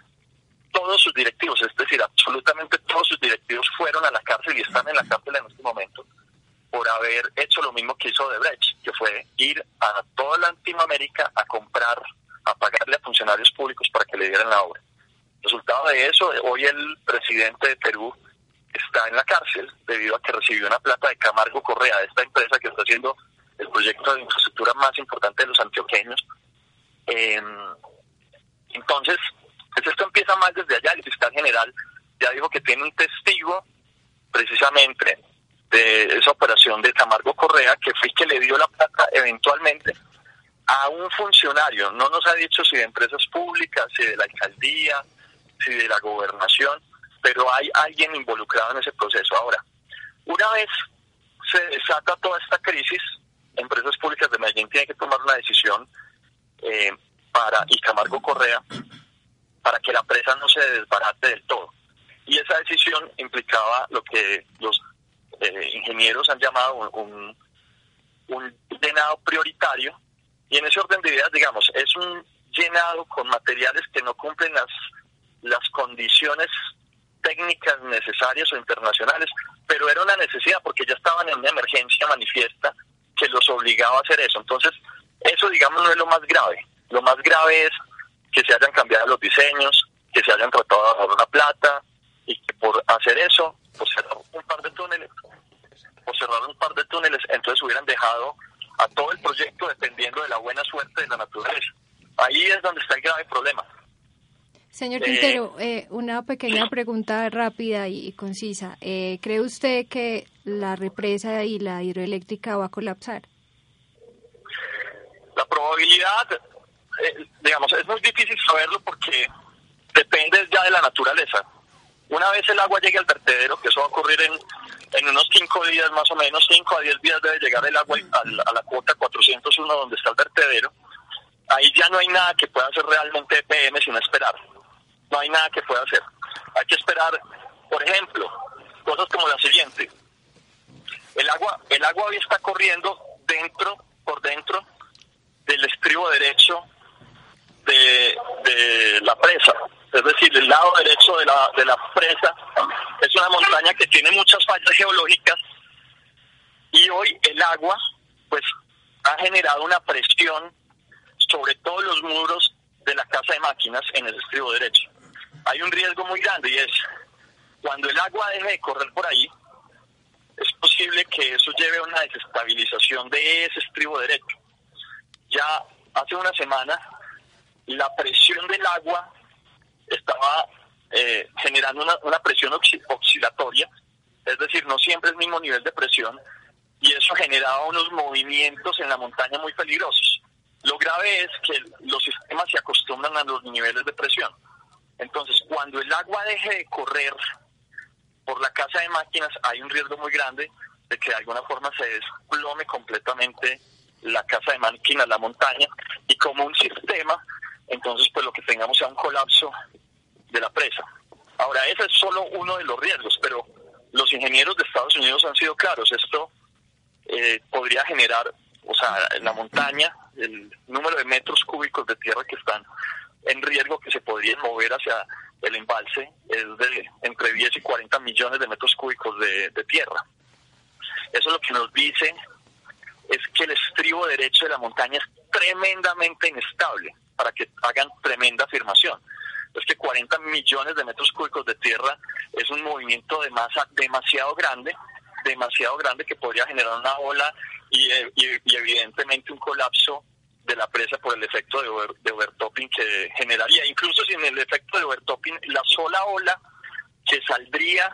Todos sus directivos, es decir, absolutamente todos sus directivos fueron a la cárcel y están en la cárcel en este momento por haber hecho lo mismo que hizo Debrecht, que fue ir a toda Latinoamérica a comprar, a pagarle a funcionarios públicos para que le dieran la obra. Resultado de eso, hoy el presidente de Perú está en la cárcel debido a que recibió una plata de Camargo Correa, de esta empresa que está haciendo el proyecto de infraestructura más importante de los antioqueños. Eh, entonces, esto empieza más desde allá. El fiscal general ya dijo que tiene un testigo precisamente de esa operación de Camargo Correa, que fue que le dio la plata eventualmente a un funcionario. No nos ha dicho si de empresas públicas, si de la alcaldía, si de la gobernación, pero hay alguien involucrado en ese proceso. Ahora, una vez se desata toda esta crisis, Empresas Públicas de Medellín tienen que tomar una decisión eh, para, y Camargo Correa, para que la empresa no se desbarate del todo. Y esa decisión implicaba lo que los eh, ingenieros han llamado un, un, llenado prioritario, y en ese orden de ideas, digamos, es un llenado con materiales que no cumplen las, las condiciones técnicas necesarias o internacionales, pero era una necesidad porque ya estaban en una emergencia manifiesta que los obligaba a hacer eso. Entonces, eso, digamos, no es lo más grave. Lo más grave es que se hayan cambiado los diseños, que se hayan tratado de ahorrar una plata y que por hacer eso, por cerrar un par de túneles, por cerrar un par de túneles, entonces hubieran dejado a todo el proyecto dependiendo de la buena suerte de la naturaleza. Ahí es donde está el grave problema. Señor Quintero, eh, una pequeña pregunta rápida y concisa. Eh, ¿Cree usted que la represa y la hidroeléctrica va a colapsar? La probabilidad, eh, digamos, es muy difícil saberlo porque depende ya de la naturaleza. Una vez el agua llegue al vertedero, que eso va a ocurrir en, en unos 5 días más o menos, 5 a 10 días debe llegar el agua a, la cuota 401 donde está el vertedero, ahí ya no hay nada que pueda hacer realmente EPM sin esperar no hay nada que pueda hacer. Hay que esperar, por ejemplo, cosas como la siguiente. El agua, el agua hoy está corriendo dentro, por dentro del estribo derecho de, de la presa. Es decir, el lado derecho de la, de la presa es una montaña que tiene muchas fallas geológicas y hoy el agua pues ha generado una presión sobre todos los muros de la casa de máquinas en el estribo derecho hay un riesgo muy grande y es cuando el agua deje de correr por ahí, es posible que eso lleve a una desestabilización de ese estribo derecho. Ya hace una semana la presión del agua estaba eh, generando una, presión oscilatoria, es decir, no siempre el mismo nivel de presión, y eso generaba unos movimientos en la montaña muy peligrosos. Lo grave es que los sistemas se acostumbran a los niveles de presión. Entonces, cuando el agua deje de correr por la casa de máquinas, hay un riesgo muy grande de que de alguna forma se desplome completamente la casa de máquinas, la montaña, y como un sistema, entonces pues lo que tengamos sea un colapso de la presa. Ahora, ese es solo uno de los riesgos, pero los ingenieros de Estados Unidos han sido claros. Esto eh, podría generar, o sea, en la montaña, el número de metros cúbicos de tierra que están en riesgo que se podrían mover hacia el embalse es de entre 10 y 40 millones de metros cúbicos de, de tierra. Eso lo que nos dice es que el estribo derecho de la montaña es tremendamente inestable, para que hagan tremenda afirmación. Es que 40 millones de metros cúbicos de tierra es un movimiento de masa demasiado grande, demasiado grande que podría generar una ola y, evidentemente un colapso de la presa por el efecto de, de overtopping que generaría. Incluso sin el efecto de overtopping, la sola ola que saldría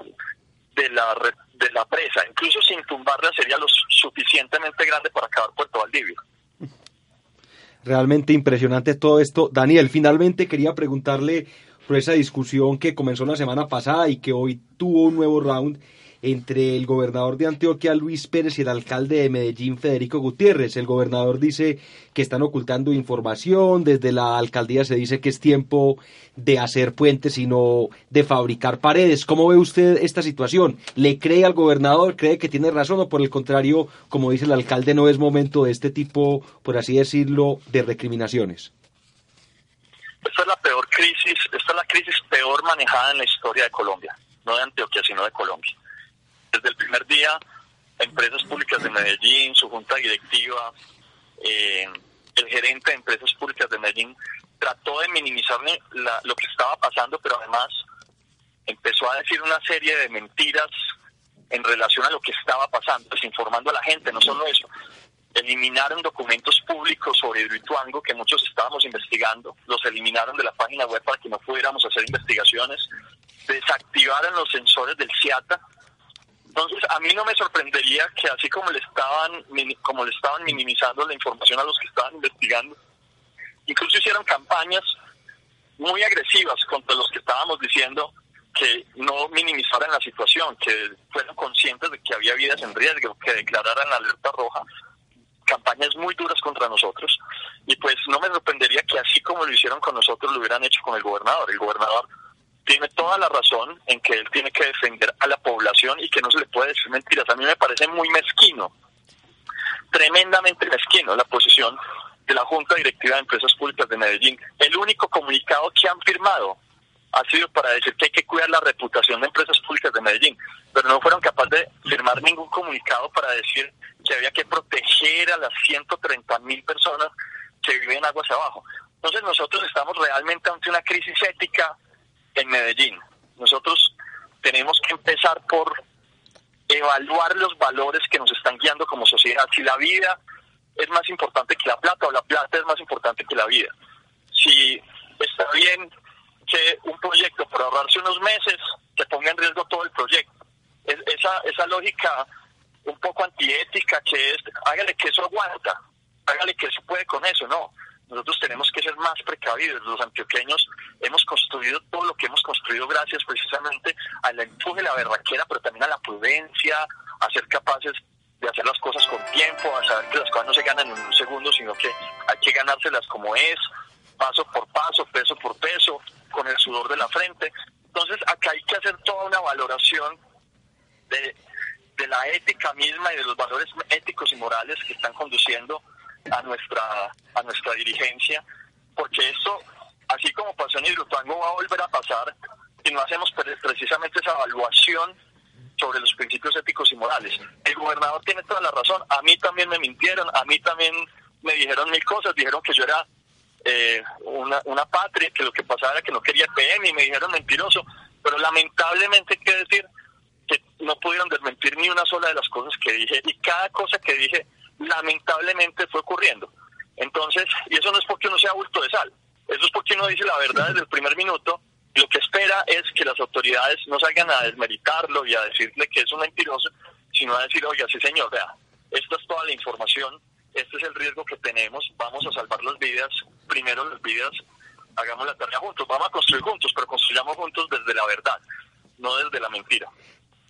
de la de la presa, incluso sin tumbarla, sería lo suficientemente grande para acabar Puerto Valdivia. Realmente impresionante todo esto. Daniel, finalmente quería preguntarle por esa discusión que comenzó la semana pasada y que hoy tuvo un nuevo round entre el gobernador de Antioquia, Luis Pérez, y el alcalde de Medellín, Federico Gutiérrez. El gobernador dice que están ocultando información, desde la alcaldía se dice que es tiempo de hacer puentes y no de fabricar paredes. ¿Cómo ve usted esta situación? ¿Le cree al gobernador? ¿Cree que tiene razón o por el contrario, como dice el alcalde, no es momento de este tipo, por así decirlo, de recriminaciones? Esta es la peor crisis, esta es la crisis peor manejada en la historia de Colombia, no de Antioquia, sino de Colombia desde el primer día, Empresas Públicas de Medellín, su junta directiva, eh, el gerente de Empresas Públicas de Medellín trató de minimizar lo que estaba pasando, pero además empezó a decir una serie de mentiras en relación a lo que estaba pasando, desinformando a la gente, no solo eso. Eliminaron documentos públicos sobre Hidroituango que muchos estábamos investigando, los eliminaron de la página web para que no pudiéramos hacer investigaciones, desactivaron los sensores del CIATA, entonces, a mí no me sorprendería que así como le estaban como le estaban minimizando la información a los que estaban investigando, incluso hicieron campañas muy agresivas contra los que estábamos diciendo que no minimizaran la situación, que fueran conscientes de que había vidas en riesgo, que declararan la alerta roja, campañas muy duras contra nosotros. Y pues no me sorprendería que así como lo hicieron con nosotros, lo hubieran hecho con el gobernador. El gobernador tiene toda la razón en que él tiene que defender a la población y que no se le puede decir mentiras. A mí me parece muy mezquino, tremendamente mezquino la posición de la Junta Directiva de Empresas Públicas de Medellín. El único comunicado que han firmado ha sido para decir que hay que cuidar la reputación de Empresas Públicas de Medellín, pero no fueron capaces de firmar ningún comunicado para decir que había que proteger a las 130 mil personas que viven aguas abajo. Entonces nosotros estamos realmente ante una crisis ética en Medellín. Nosotros tenemos que empezar por evaluar los valores que nos están guiando como sociedad. Si la vida es más importante que la plata o la plata es más importante que la vida. Si está bien que un proyecto por ahorrarse unos meses que ponga en riesgo todo el proyecto. esa, esa lógica un poco antiética que es hágale que eso aguanta, hágale que eso puede con eso, no. Nosotros tenemos que ser más precavidos. Los antioqueños hemos construido todo lo que hemos construido gracias precisamente al empuje la berraquera, pero también a la prudencia, a ser capaces de hacer las cosas con tiempo, a saber que las cosas no se ganan en un segundo, sino que hay que ganárselas como es, paso por paso, peso por peso, con el sudor de la frente. Entonces, acá hay que hacer toda una valoración de la ética misma y de los valores éticos y morales que están conduciendo a nuestra, a nuestra dirigencia, porque esto, así como pasó en Hidrotuango, va a volver a pasar si no hacemos precisamente esa evaluación sobre los principios éticos y morales. El gobernador tiene toda la razón, a mí también me mintieron, a mí también me dijeron mil cosas, dijeron que yo era eh, una, una patria, que lo que pasaba era que no quería PM y me dijeron mentiroso, pero lamentablemente hay que decir que no pudieron desmentir ni una sola de las cosas que dije. Y cada cosa que dije lamentablemente fue ocurriendo. Entonces, y eso no es porque uno sea bulto de sal, eso es porque uno dice la verdad desde el primer minuto lo que espera es que las autoridades no salgan a desmeritarlo y a decirle que es un mentiroso, sino a decir, oiga, sí señor, vea, esta es toda la información, este es el riesgo que tenemos, vamos a salvar las vidas, primero las vidas, hagamos la tarea juntos, vamos a construir juntos, pero construyamos juntos desde la verdad, no desde la mentira.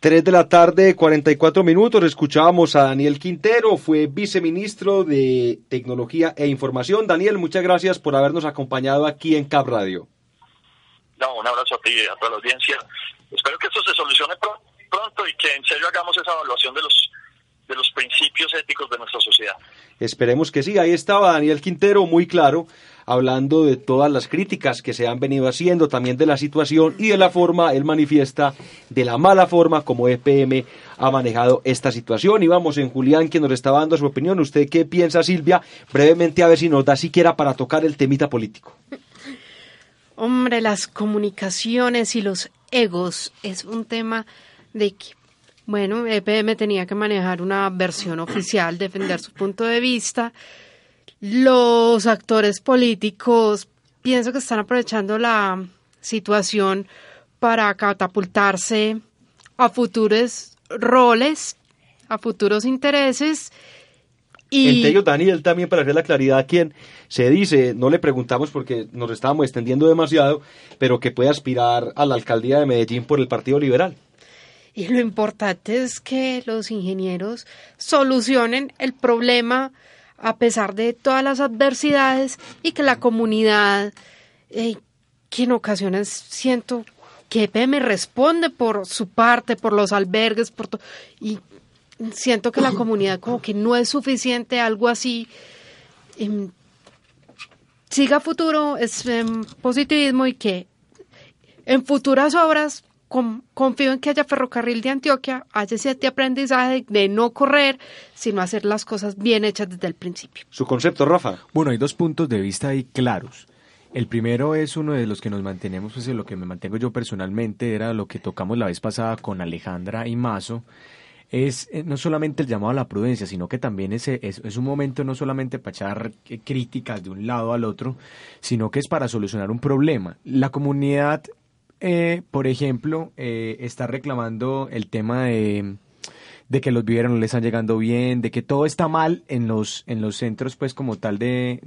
3 de la tarde, 44 minutos. Escuchábamos a Daniel Quintero, fue viceministro de Tecnología e Información. Daniel, muchas gracias por habernos acompañado aquí en Cap Radio. No, un abrazo a ti y a toda la audiencia. Espero que esto se solucione pronto pronto y que en serio hagamos esa evaluación de los de los principios éticos de nuestra sociedad. Esperemos que sí. Ahí estaba Daniel Quintero, muy claro, hablando de todas las críticas que se han venido haciendo, también de la situación y de la forma, él manifiesta, de la mala forma como EPM ha manejado esta situación. Y vamos en Julián, quien nos estaba dando su opinión. ¿Usted qué piensa, Silvia? Brevemente, a ver si nos da siquiera para tocar el temita político. Hombre, las comunicaciones y los egos es un tema de que, bueno, EPM tenía que manejar una versión oficial, defender su punto de vista. Los actores políticos pienso que están aprovechando la situación para catapultarse a futuros roles, a futuros intereses y... Entre ellos, Daniel, también para hacer la claridad, quien se dice, no le preguntamos porque nos estábamos extendiendo demasiado, pero que puede aspirar a la alcaldía de Medellín por el Partido Liberal. Y lo importante es que los ingenieros solucionen el problema a pesar de todas las adversidades y que la comunidad, eh, que en ocasiones siento que EPM responde por su parte, por los albergues, por todo, y siento que la [LAUGHS] comunidad como que no es suficiente, algo así. Em, siga futuro, es em, positivismo y que en futuras obras confío en que haya ferrocarril de Antioquia, haya ese aprendizaje de no correr, sino hacer las cosas bien hechas desde el principio. Su concepto, Rafa. Bueno, hay dos puntos de vista ahí claros. El primero es uno de los que nos mantenemos, pues en lo que me mantengo yo personalmente, era lo que tocamos la vez pasada con Alejandra y Mazo, es eh, no solamente el llamado a la prudencia, sino que también es, es, un momento no solamente para echar eh, críticas de un lado al otro, sino que es para solucionar un problema. La comunidad, eh, por ejemplo, está reclamando el tema de que los viveros no les están llegando bien, de que todo está mal en los, en los centros, pues como tal de,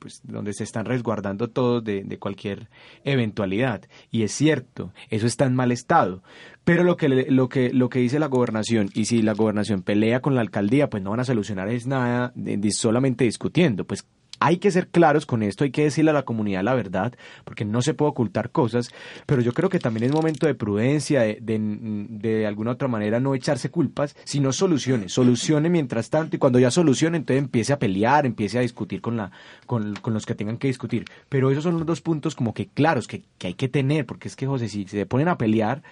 pues, donde se están resguardando todos de, de, cualquier eventualidad. Y es cierto, eso está en mal estado. Pero lo que, lo que, lo que dice la gobernación, y si la gobernación pelea con la alcaldía, pues no van a solucionar es nada solamente discutiendo. Pues hay que ser claros con esto, hay que decirle a la comunidad la verdad, porque no se puede ocultar cosas, pero yo creo que también es momento de prudencia, de, de, alguna otra manera no echarse culpas, sino soluciones, solucione mientras tanto, y cuando ya solucione, entonces empiece a pelear, empiece a discutir con, la, con, con los que tengan que discutir. Pero esos son los dos puntos como que claros que, que hay que tener, porque es que, José, si se ponen a pelear,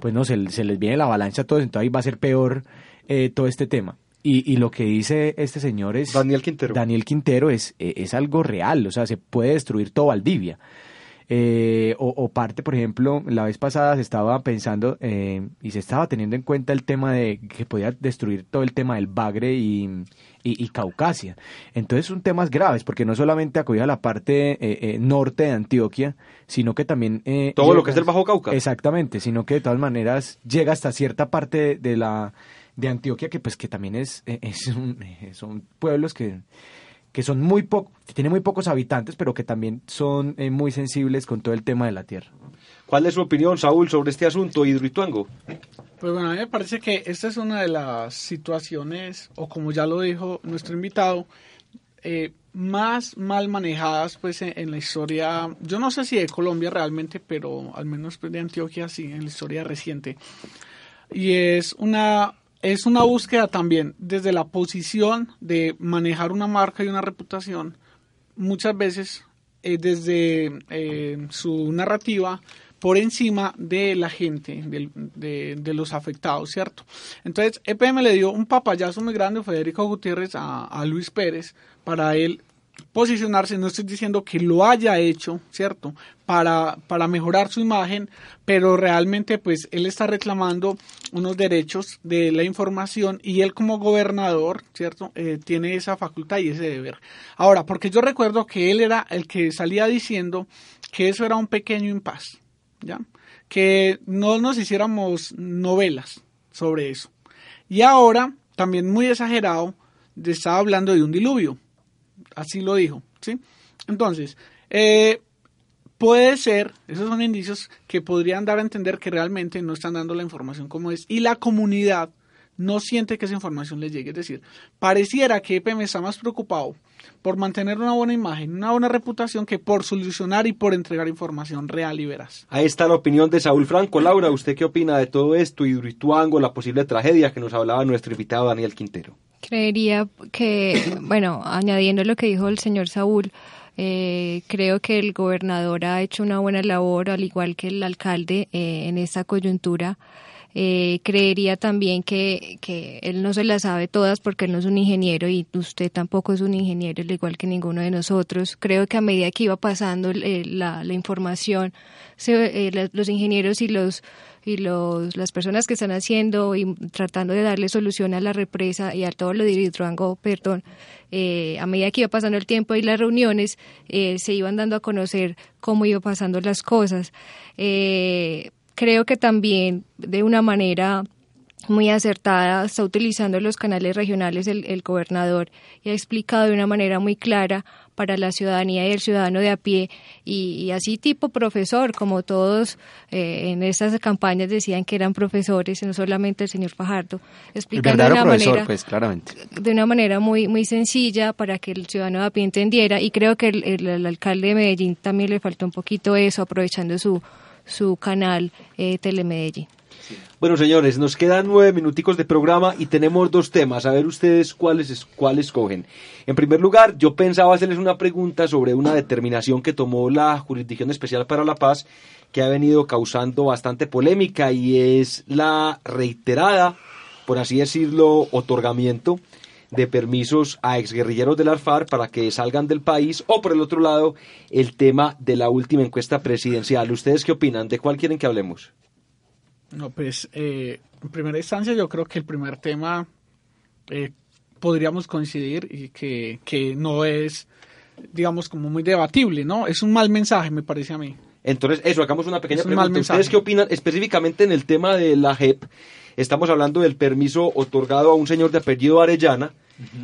pues no, se, se les viene la avalancha a todos, entonces ahí va a ser peor eh, todo este tema. Y, y, lo que dice este señor es... Daniel Quintero. Daniel Quintero es, e, es algo real, o sea, se puede destruir todo Valdivia. Eh, o, parte, por ejemplo, la vez pasada se estaba pensando eh, y se estaba teniendo en cuenta el tema de que podía destruir todo el tema del Bagre y, y, Caucasia. Entonces son temas graves porque no solamente acogía la parte eh, norte de Antioquia, sino que también... todo lo que es el Bajo Cauca. Exactamente, sino que de todas maneras llega hasta cierta parte de la de Antioquia, que pues que también es, eh, es eh, son pueblos que, que son muy pocos, tienen muy pocos habitantes, pero que también son eh, muy sensibles con todo el tema de la tierra. ¿Cuál es su opinión, Saúl, sobre este asunto, Hidroituango? Pues bueno, a mí me parece que esta es una de las situaciones, o como ya lo dijo nuestro invitado, más mal manejadas pues en, la historia, yo no sé si de Colombia realmente, pero al menos pues, de Antioquia sí, en la historia reciente. Y es una es una búsqueda también desde la posición de manejar una marca y una reputación, muchas veces eh, desde eh, su narrativa por encima de la gente, de, de, los afectados, ¿cierto? Entonces, EPM le dio un papayazo muy grande a Federico Gutiérrez, a, a Luis Pérez, para él posicionarse, no estoy diciendo que lo haya hecho, ¿cierto? Para, para mejorar su imagen, pero realmente pues él está reclamando unos derechos de la información y él como gobernador, ¿cierto? Eh, tiene esa facultad y ese deber. Ahora, porque yo recuerdo que él era el que salía diciendo que eso era un pequeño impas, ¿ya? Que no nos hiciéramos novelas sobre eso. Y ahora, también muy exagerado, estaba hablando de un diluvio así lo dijo, ¿sí? Entonces, eh, puede ser, esos son indicios que podrían dar a entender que realmente no están dando la información como es y la comunidad no siente que esa información le llegue. Es decir, pareciera que EPM está más preocupado por mantener una buena imagen, una buena reputación, que por solucionar y por entregar información real y veraz. Ahí está la opinión de Saúl Franco. Laura, ¿usted qué opina de todo esto y Rituango, la posible tragedia que nos hablaba nuestro invitado Daniel Quintero? Creería que, bueno, añadiendo lo que dijo el señor Saúl, eh, creo que el gobernador ha hecho una buena labor, al igual que el alcalde, eh, en esta coyuntura. Eh, creería también que, que él no se las sabe todas porque él no es un ingeniero y usted tampoco es un ingeniero, al igual que ninguno de nosotros. Creo que a medida que iba pasando eh, la, la, información, eh, los ingenieros y los y los, las personas que están haciendo y tratando de darle solución a la represa y a todo lo de Hidroango, perdón, eh, a medida que iba pasando el tiempo y las reuniones, se iban dando a conocer cómo iban pasando las cosas. Creo que también de una manera muy acertada está utilizando los canales regionales el, el, gobernador y ha explicado de una manera muy clara para la ciudadanía y el ciudadano de a pie. Y, y así tipo profesor como todos eh, en estas campañas decían que eran profesores no solamente el señor Fajardo. Explicando de una manera pues claramente. de una manera muy muy sencilla para que el ciudadano de a pie entendiera. Y creo que el, el, el alcalde de Medellín también le faltó un poquito eso aprovechando su su canal eh. Bueno, señores, nos quedan nueve minuticos de programa y tenemos dos temas. A ver ustedes cuáles, cuáles cogen. En primer lugar, yo pensaba hacerles una pregunta sobre una determinación que tomó la Jurisdicción Especial para la Paz que ha venido causando bastante polémica y es la reiterada, por así decirlo, otorgamiento de permisos a exguerrilleros del ARFAR para que salgan del país o por el otro lado el tema de la última encuesta presidencial. ¿Ustedes qué opinan? ¿De cuál quieren que hablemos? No, pues eh, en primera instancia yo creo que el primer tema eh, podríamos coincidir y que, que no es, digamos, como muy debatible, ¿no? Es un mal mensaje, me parece a mí. Entonces, eso, hagamos una pequeña un pregunta. ¿Ustedes qué opinan específicamente en el tema de la JEP? Estamos hablando del permiso otorgado a un señor de apellido Arellana,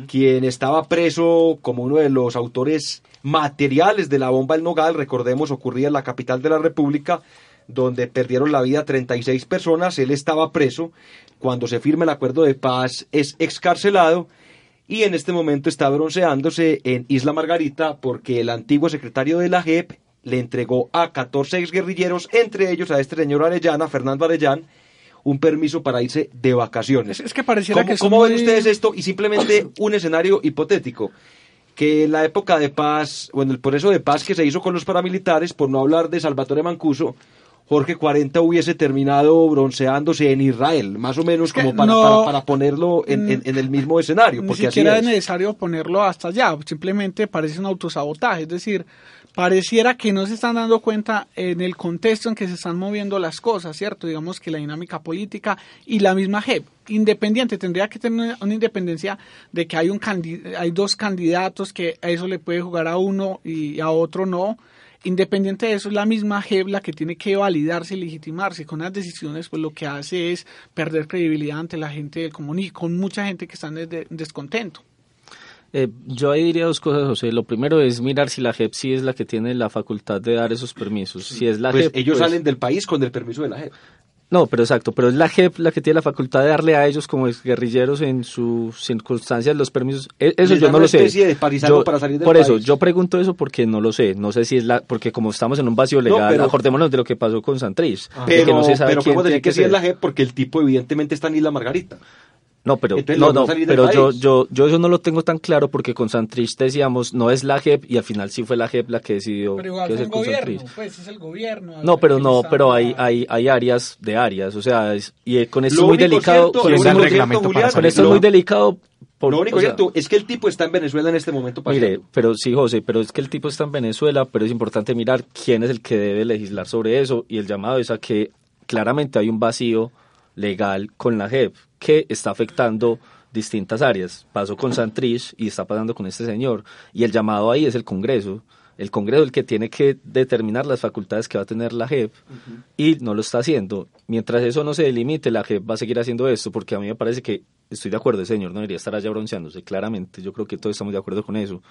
quien estaba preso como uno de los autores materiales de la bomba El Nogal, recordemos, ocurría en la capital de la República, donde perdieron la vida 36 personas, él estaba preso, cuando se firma el acuerdo de paz es excarcelado y en este momento está bronceándose en Isla Margarita porque el antiguo secretario de la JEP le entregó a 14 exguerrilleros, entre ellos a este señor Arellana, Fernando Arellán, un permiso para irse de vacaciones. Es, es que pareciera ¿Cómo, que ¿cómo muy... ven ustedes esto? Y simplemente [CLEARS THROAT] un escenario hipotético. Que la época de paz, o en el proceso de paz que se hizo con los paramilitares, por no hablar de Salvatore Mancuso, Jorge 40 hubiese terminado bronceándose en Israel, más o menos como para, no, para, para, ponerlo en, en, en, el mismo escenario. Porque ni siquiera así es. es necesario ponerlo hasta allá, simplemente parece un autosabotaje, es decir, pareciera que no se están dando cuenta en el contexto en que se están moviendo las cosas, ¿cierto? Digamos que la dinámica política y la misma JEP, independiente, tendría que tener una independencia de que hay, un hay dos candidatos que a eso le puede jugar a uno y a otro no. Independiente de eso, es la misma JEP la que tiene que validarse y legitimarse. Con las decisiones, pues lo que hace es perder credibilidad ante la gente del común y con mucha gente que está en descontento. Eh, yo ahí diría dos cosas, José. Lo primero es mirar si la JEP sí es la que tiene la facultad de dar esos permisos. Si es la pues JEP, ellos pues... salen del país con el permiso de la JEP. No, pero exacto, pero es la JEP la que tiene la facultad de darle a ellos como guerrilleros en sus circunstancias los permisos. E, eso yo no lo sé. De yo, para salir del por país. eso, yo pregunto eso porque no lo sé. No sé si es la, porque como estamos en un vacío legal, no, pero, acordémonos de lo que pasó con Santrich. Ah, pero, no se sabe pero podemos decir que, que sí es la JEP porque el tipo evidentemente está en Isla Margarita. No, pero, no, no, pero yo, yo, yo eso no lo tengo tan claro porque con Santrich decíamos no es la JEP y al final sí fue la JEP la que decidió pero igual que es el gobierno, pues es el gobierno. No, pero no, pero hay, hay, hay áreas de áreas, o sea, es, y con esto es muy delicado, cierto, con, esto, muy, reglamento Julián, con esto es muy delicado. Por, lo único o sea, cierto es que el tipo está en Venezuela en este momento. Pasando. Mire, pero sí, José, pero es que el tipo está en Venezuela, pero es importante mirar quién es el que debe legislar sobre eso y el llamado es a que claramente hay un vacío legal con la JEP que está afectando distintas áreas. Pasó con Santrich y está pasando con este señor. Y el llamado ahí es el Congreso. El Congreso es el que tiene que determinar las facultades que va a tener la JEP uh -huh. y no lo está haciendo. Mientras eso no se delimite, la JEP va a seguir haciendo esto porque a mí me parece que estoy de acuerdo, señor no debería estar allá bronceándose, claramente, yo creo que todos estamos de acuerdo con eso.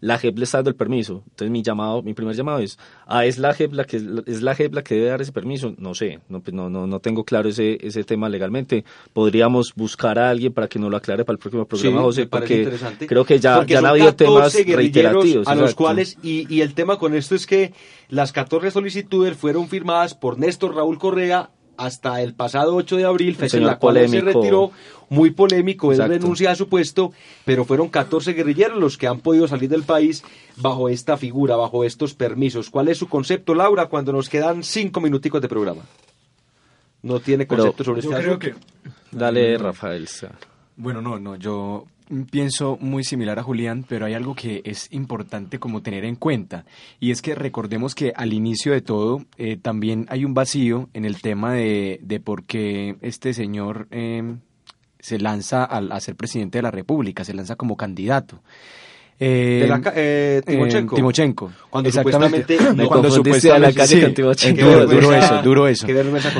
La JEP le está dando el permiso, entonces mi llamado, mi primer llamado es, ah, ¿es la JEP la que, es la JEP la que debe dar ese permiso? No sé, no, pues no, no, no tengo claro ese, ese tema legalmente. Podríamos buscar a alguien para que nos lo aclare para el próximo programa, José, porque creo que ya, ya han habido temas reiterativos. A los cuales, y, y el tema con esto es que las 14 solicitudes fueron firmadas por Néstor Raúl Correa hasta el pasado 8 de abril, fecha en la cual se retiró, muy polémico, él renuncia a su puesto, pero fueron 14 guerrilleros los que han podido salir del país bajo esta figura, bajo estos permisos. ¿Cuál es su concepto, Laura, cuando nos quedan cinco minuticos de programa? No tiene concepto sobre este creo que... Dale, Rafael. Bueno, no, no, yo pienso muy similar a Julián, pero hay algo que es importante como tener en cuenta, y es que recordemos que al inicio de todo eh, también hay un vacío en el tema de, de por qué este señor eh, se lanza a ser presidente de la República, se lanza como candidato. Eh, de la, eh, Timochenko. Timochenko. Cuando supuestamente me cuando supuestamente a la calle con Timochenko. duro eso, duro eso.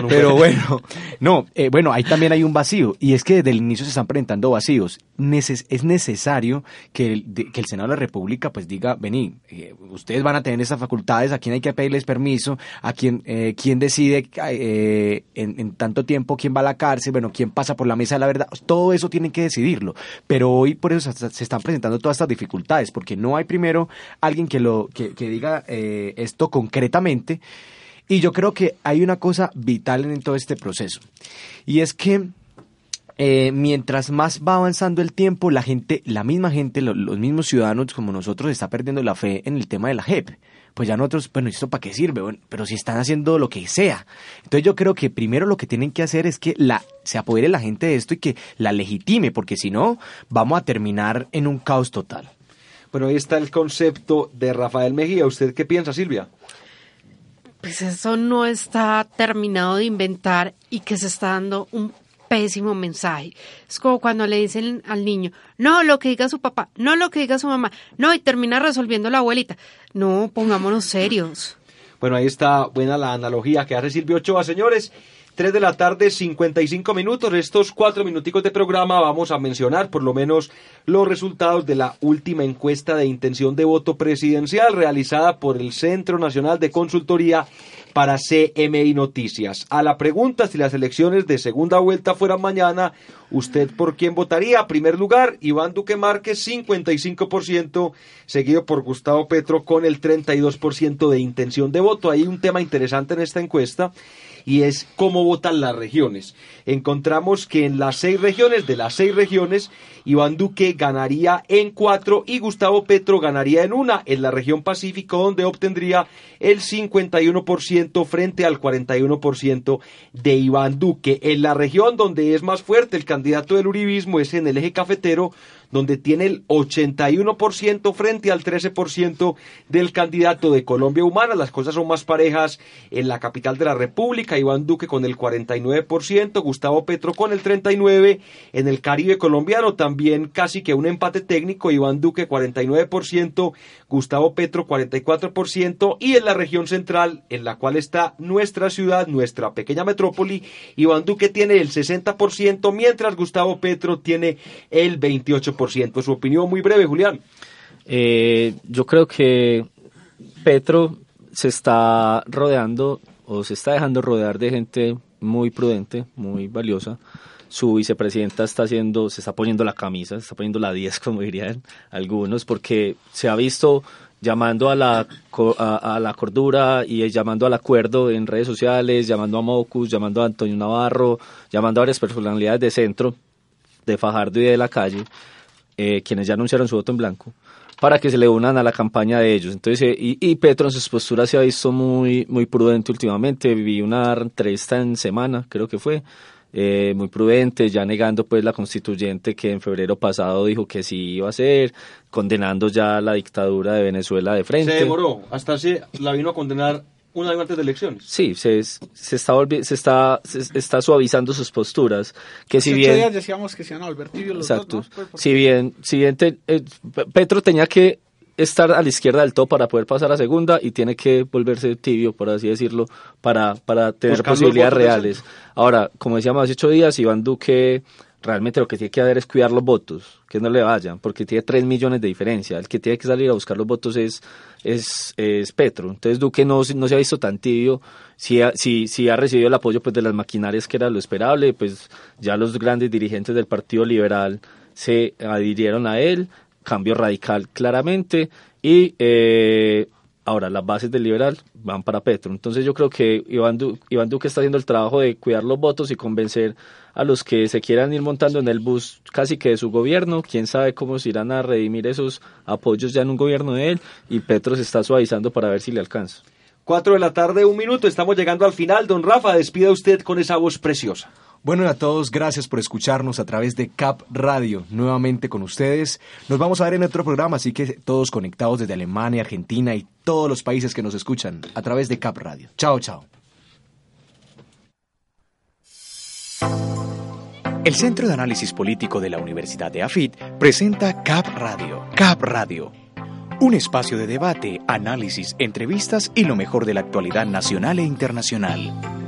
Pero bueno, no, eh, bueno, ahí también hay un vacío y es que desde el inicio se están presentando vacíos. Neces es necesario que el, que el Senado de la República pues diga, vení, eh, ustedes van a tener esas facultades, a quién hay que pedirles permiso, a quién, eh, quién decide eh, en, en tanto tiempo quién va a la cárcel, bueno, quién pasa por la mesa de la verdad, todo eso tienen que decidirlo. Pero hoy por eso se están presentando todas estas dificultades porque no hay primero alguien que, lo, que, diga eh, esto concretamente. Y yo creo que hay una cosa vital en todo este proceso, y es que eh, mientras más va avanzando el tiempo, la gente, la misma gente, los mismos ciudadanos como nosotros, está perdiendo la fe en el tema de la JEP pues ya nosotros, bueno, ¿esto para qué sirve? Bueno, pero si están haciendo lo que sea. Entonces yo creo que primero lo que tienen que hacer es que la, se apodere la gente de esto y que la legitime, porque si no, vamos a terminar en un caos total. Bueno, ahí está el concepto de Rafael Mejía. ¿Usted qué piensa, Silvia? Pues eso no está terminado de inventar y que se está dando un pésimo mensaje. Es como cuando le dicen al niño, no lo que diga su papá, no lo que diga su mamá, no, y termina resolviendo la abuelita. No, pongámonos serios. Bueno, ahí está buena la analogía que hace Silvio Ochoa, señores. 3 de la tarde, 55 minutos. Estos cuatro minuticos de programa vamos a mencionar por lo menos los resultados de la última encuesta de intención de voto presidencial realizada por el Centro Nacional de Consultoría para CMI Noticias. A la pregunta si las elecciones de segunda vuelta fueran mañana, ¿usted por quién votaría? Primer lugar, Iván Duque Márquez, 55%, seguido por Gustavo Petro con el 32% de intención de voto. Hay un tema interesante en esta encuesta y es cómo votan las regiones. Encontramos que en las seis regiones, de las seis regiones, Iván Duque ganaría en cuatro y Gustavo Petro ganaría en una, en la región Pacífico, donde obtendría el 51% frente al 41% de Iván Duque. En la región donde es más fuerte el candidato del Uribismo es en el eje cafetero, donde tiene el 81% frente al 13% del candidato de Colombia Humana. Las cosas son más parejas en la capital de la República, Iván Duque con el 49%, Gustavo Petro con el 39%, en el Caribe colombiano también casi que un empate técnico, Iván Duque 49%, Gustavo Petro 44% y en la región central en la cual está nuestra ciudad, nuestra pequeña metrópoli, Iván Duque tiene el 60%, mientras Gustavo Petro tiene el 28%. Su opinión muy breve, Julián. Eh, yo creo que Petro se está rodeando o se está dejando rodear de gente muy prudente, muy valiosa. Su vicepresidenta está haciendo, se está poniendo la camisa, se está poniendo la 10, [LAUGHS] como dirían algunos, porque se ha visto llamando a la, a, la cordura y llamando al acuerdo en redes sociales, llamando a Mocus, llamando a Antonio Navarro, llamando a varias personalidades de centro, de Fajardo y de la calle, eh, quienes ya anunciaron su voto en blanco, para que se le unan a la campaña de ellos. Entonces, eh, y, Petro en sus posturas se ha visto muy, muy prudente últimamente. Vi una entrevista en semana, creo que fue, eh, muy prudente, ya negando pues la constituyente que en febrero pasado dijo que sí iba a ser, condenando ya la dictadura de Venezuela de frente. Se demoró, hasta se la vino a condenar un año antes de elecciones. Sí, se, se está se está se está suavizando sus posturas, que si bien días decíamos que se iban a volver tibios los exacto, dos, ¿no? si bien si bien eh, Petro tenía que estar a la izquierda del todo para poder pasar a segunda y tiene que volverse tibio, por así decirlo, para, para tener posibilidades reales. Ahora, como decíamos hace ocho días, Iván Duque realmente lo que tiene que hacer es cuidar los votos, que no le vayan, porque tiene 3 millones de diferencia. El que tiene que salir a buscar los votos es, es, es Petro. Entonces Duque no, no se ha visto tan tibio, si ha, si, si ha recibido el apoyo pues, de las maquinarias, que era lo esperable, pues ya los grandes dirigentes del Partido Liberal se adhirieron a él, cambio radical claramente, y eh, ahora las bases del liberal van para Petro. Entonces yo creo que Iván, Iván Duque está haciendo el trabajo de cuidar los votos y convencer a los que se quieran ir montando en el bus casi que de su gobierno. Quién sabe cómo se irán a redimir esos apoyos ya en un gobierno de él y Petro se está suavizando para ver si le alcanza. Cuatro de la tarde, un minuto, estamos llegando al final. Don Rafa, despida usted con esa voz preciosa. Bueno, a todos, gracias por escucharnos a través de Cap Radio, nuevamente con ustedes. Nos vamos a ver en otro programa, así que todos conectados desde Alemania, Argentina y todos los países que nos escuchan a través de Cap Radio. Chao, chao. El Centro de Análisis Político de la Universidad de AFIT presenta CAP Radio. CAP Radio. Un espacio de debate, análisis, entrevistas y lo mejor de la actualidad nacional e internacional.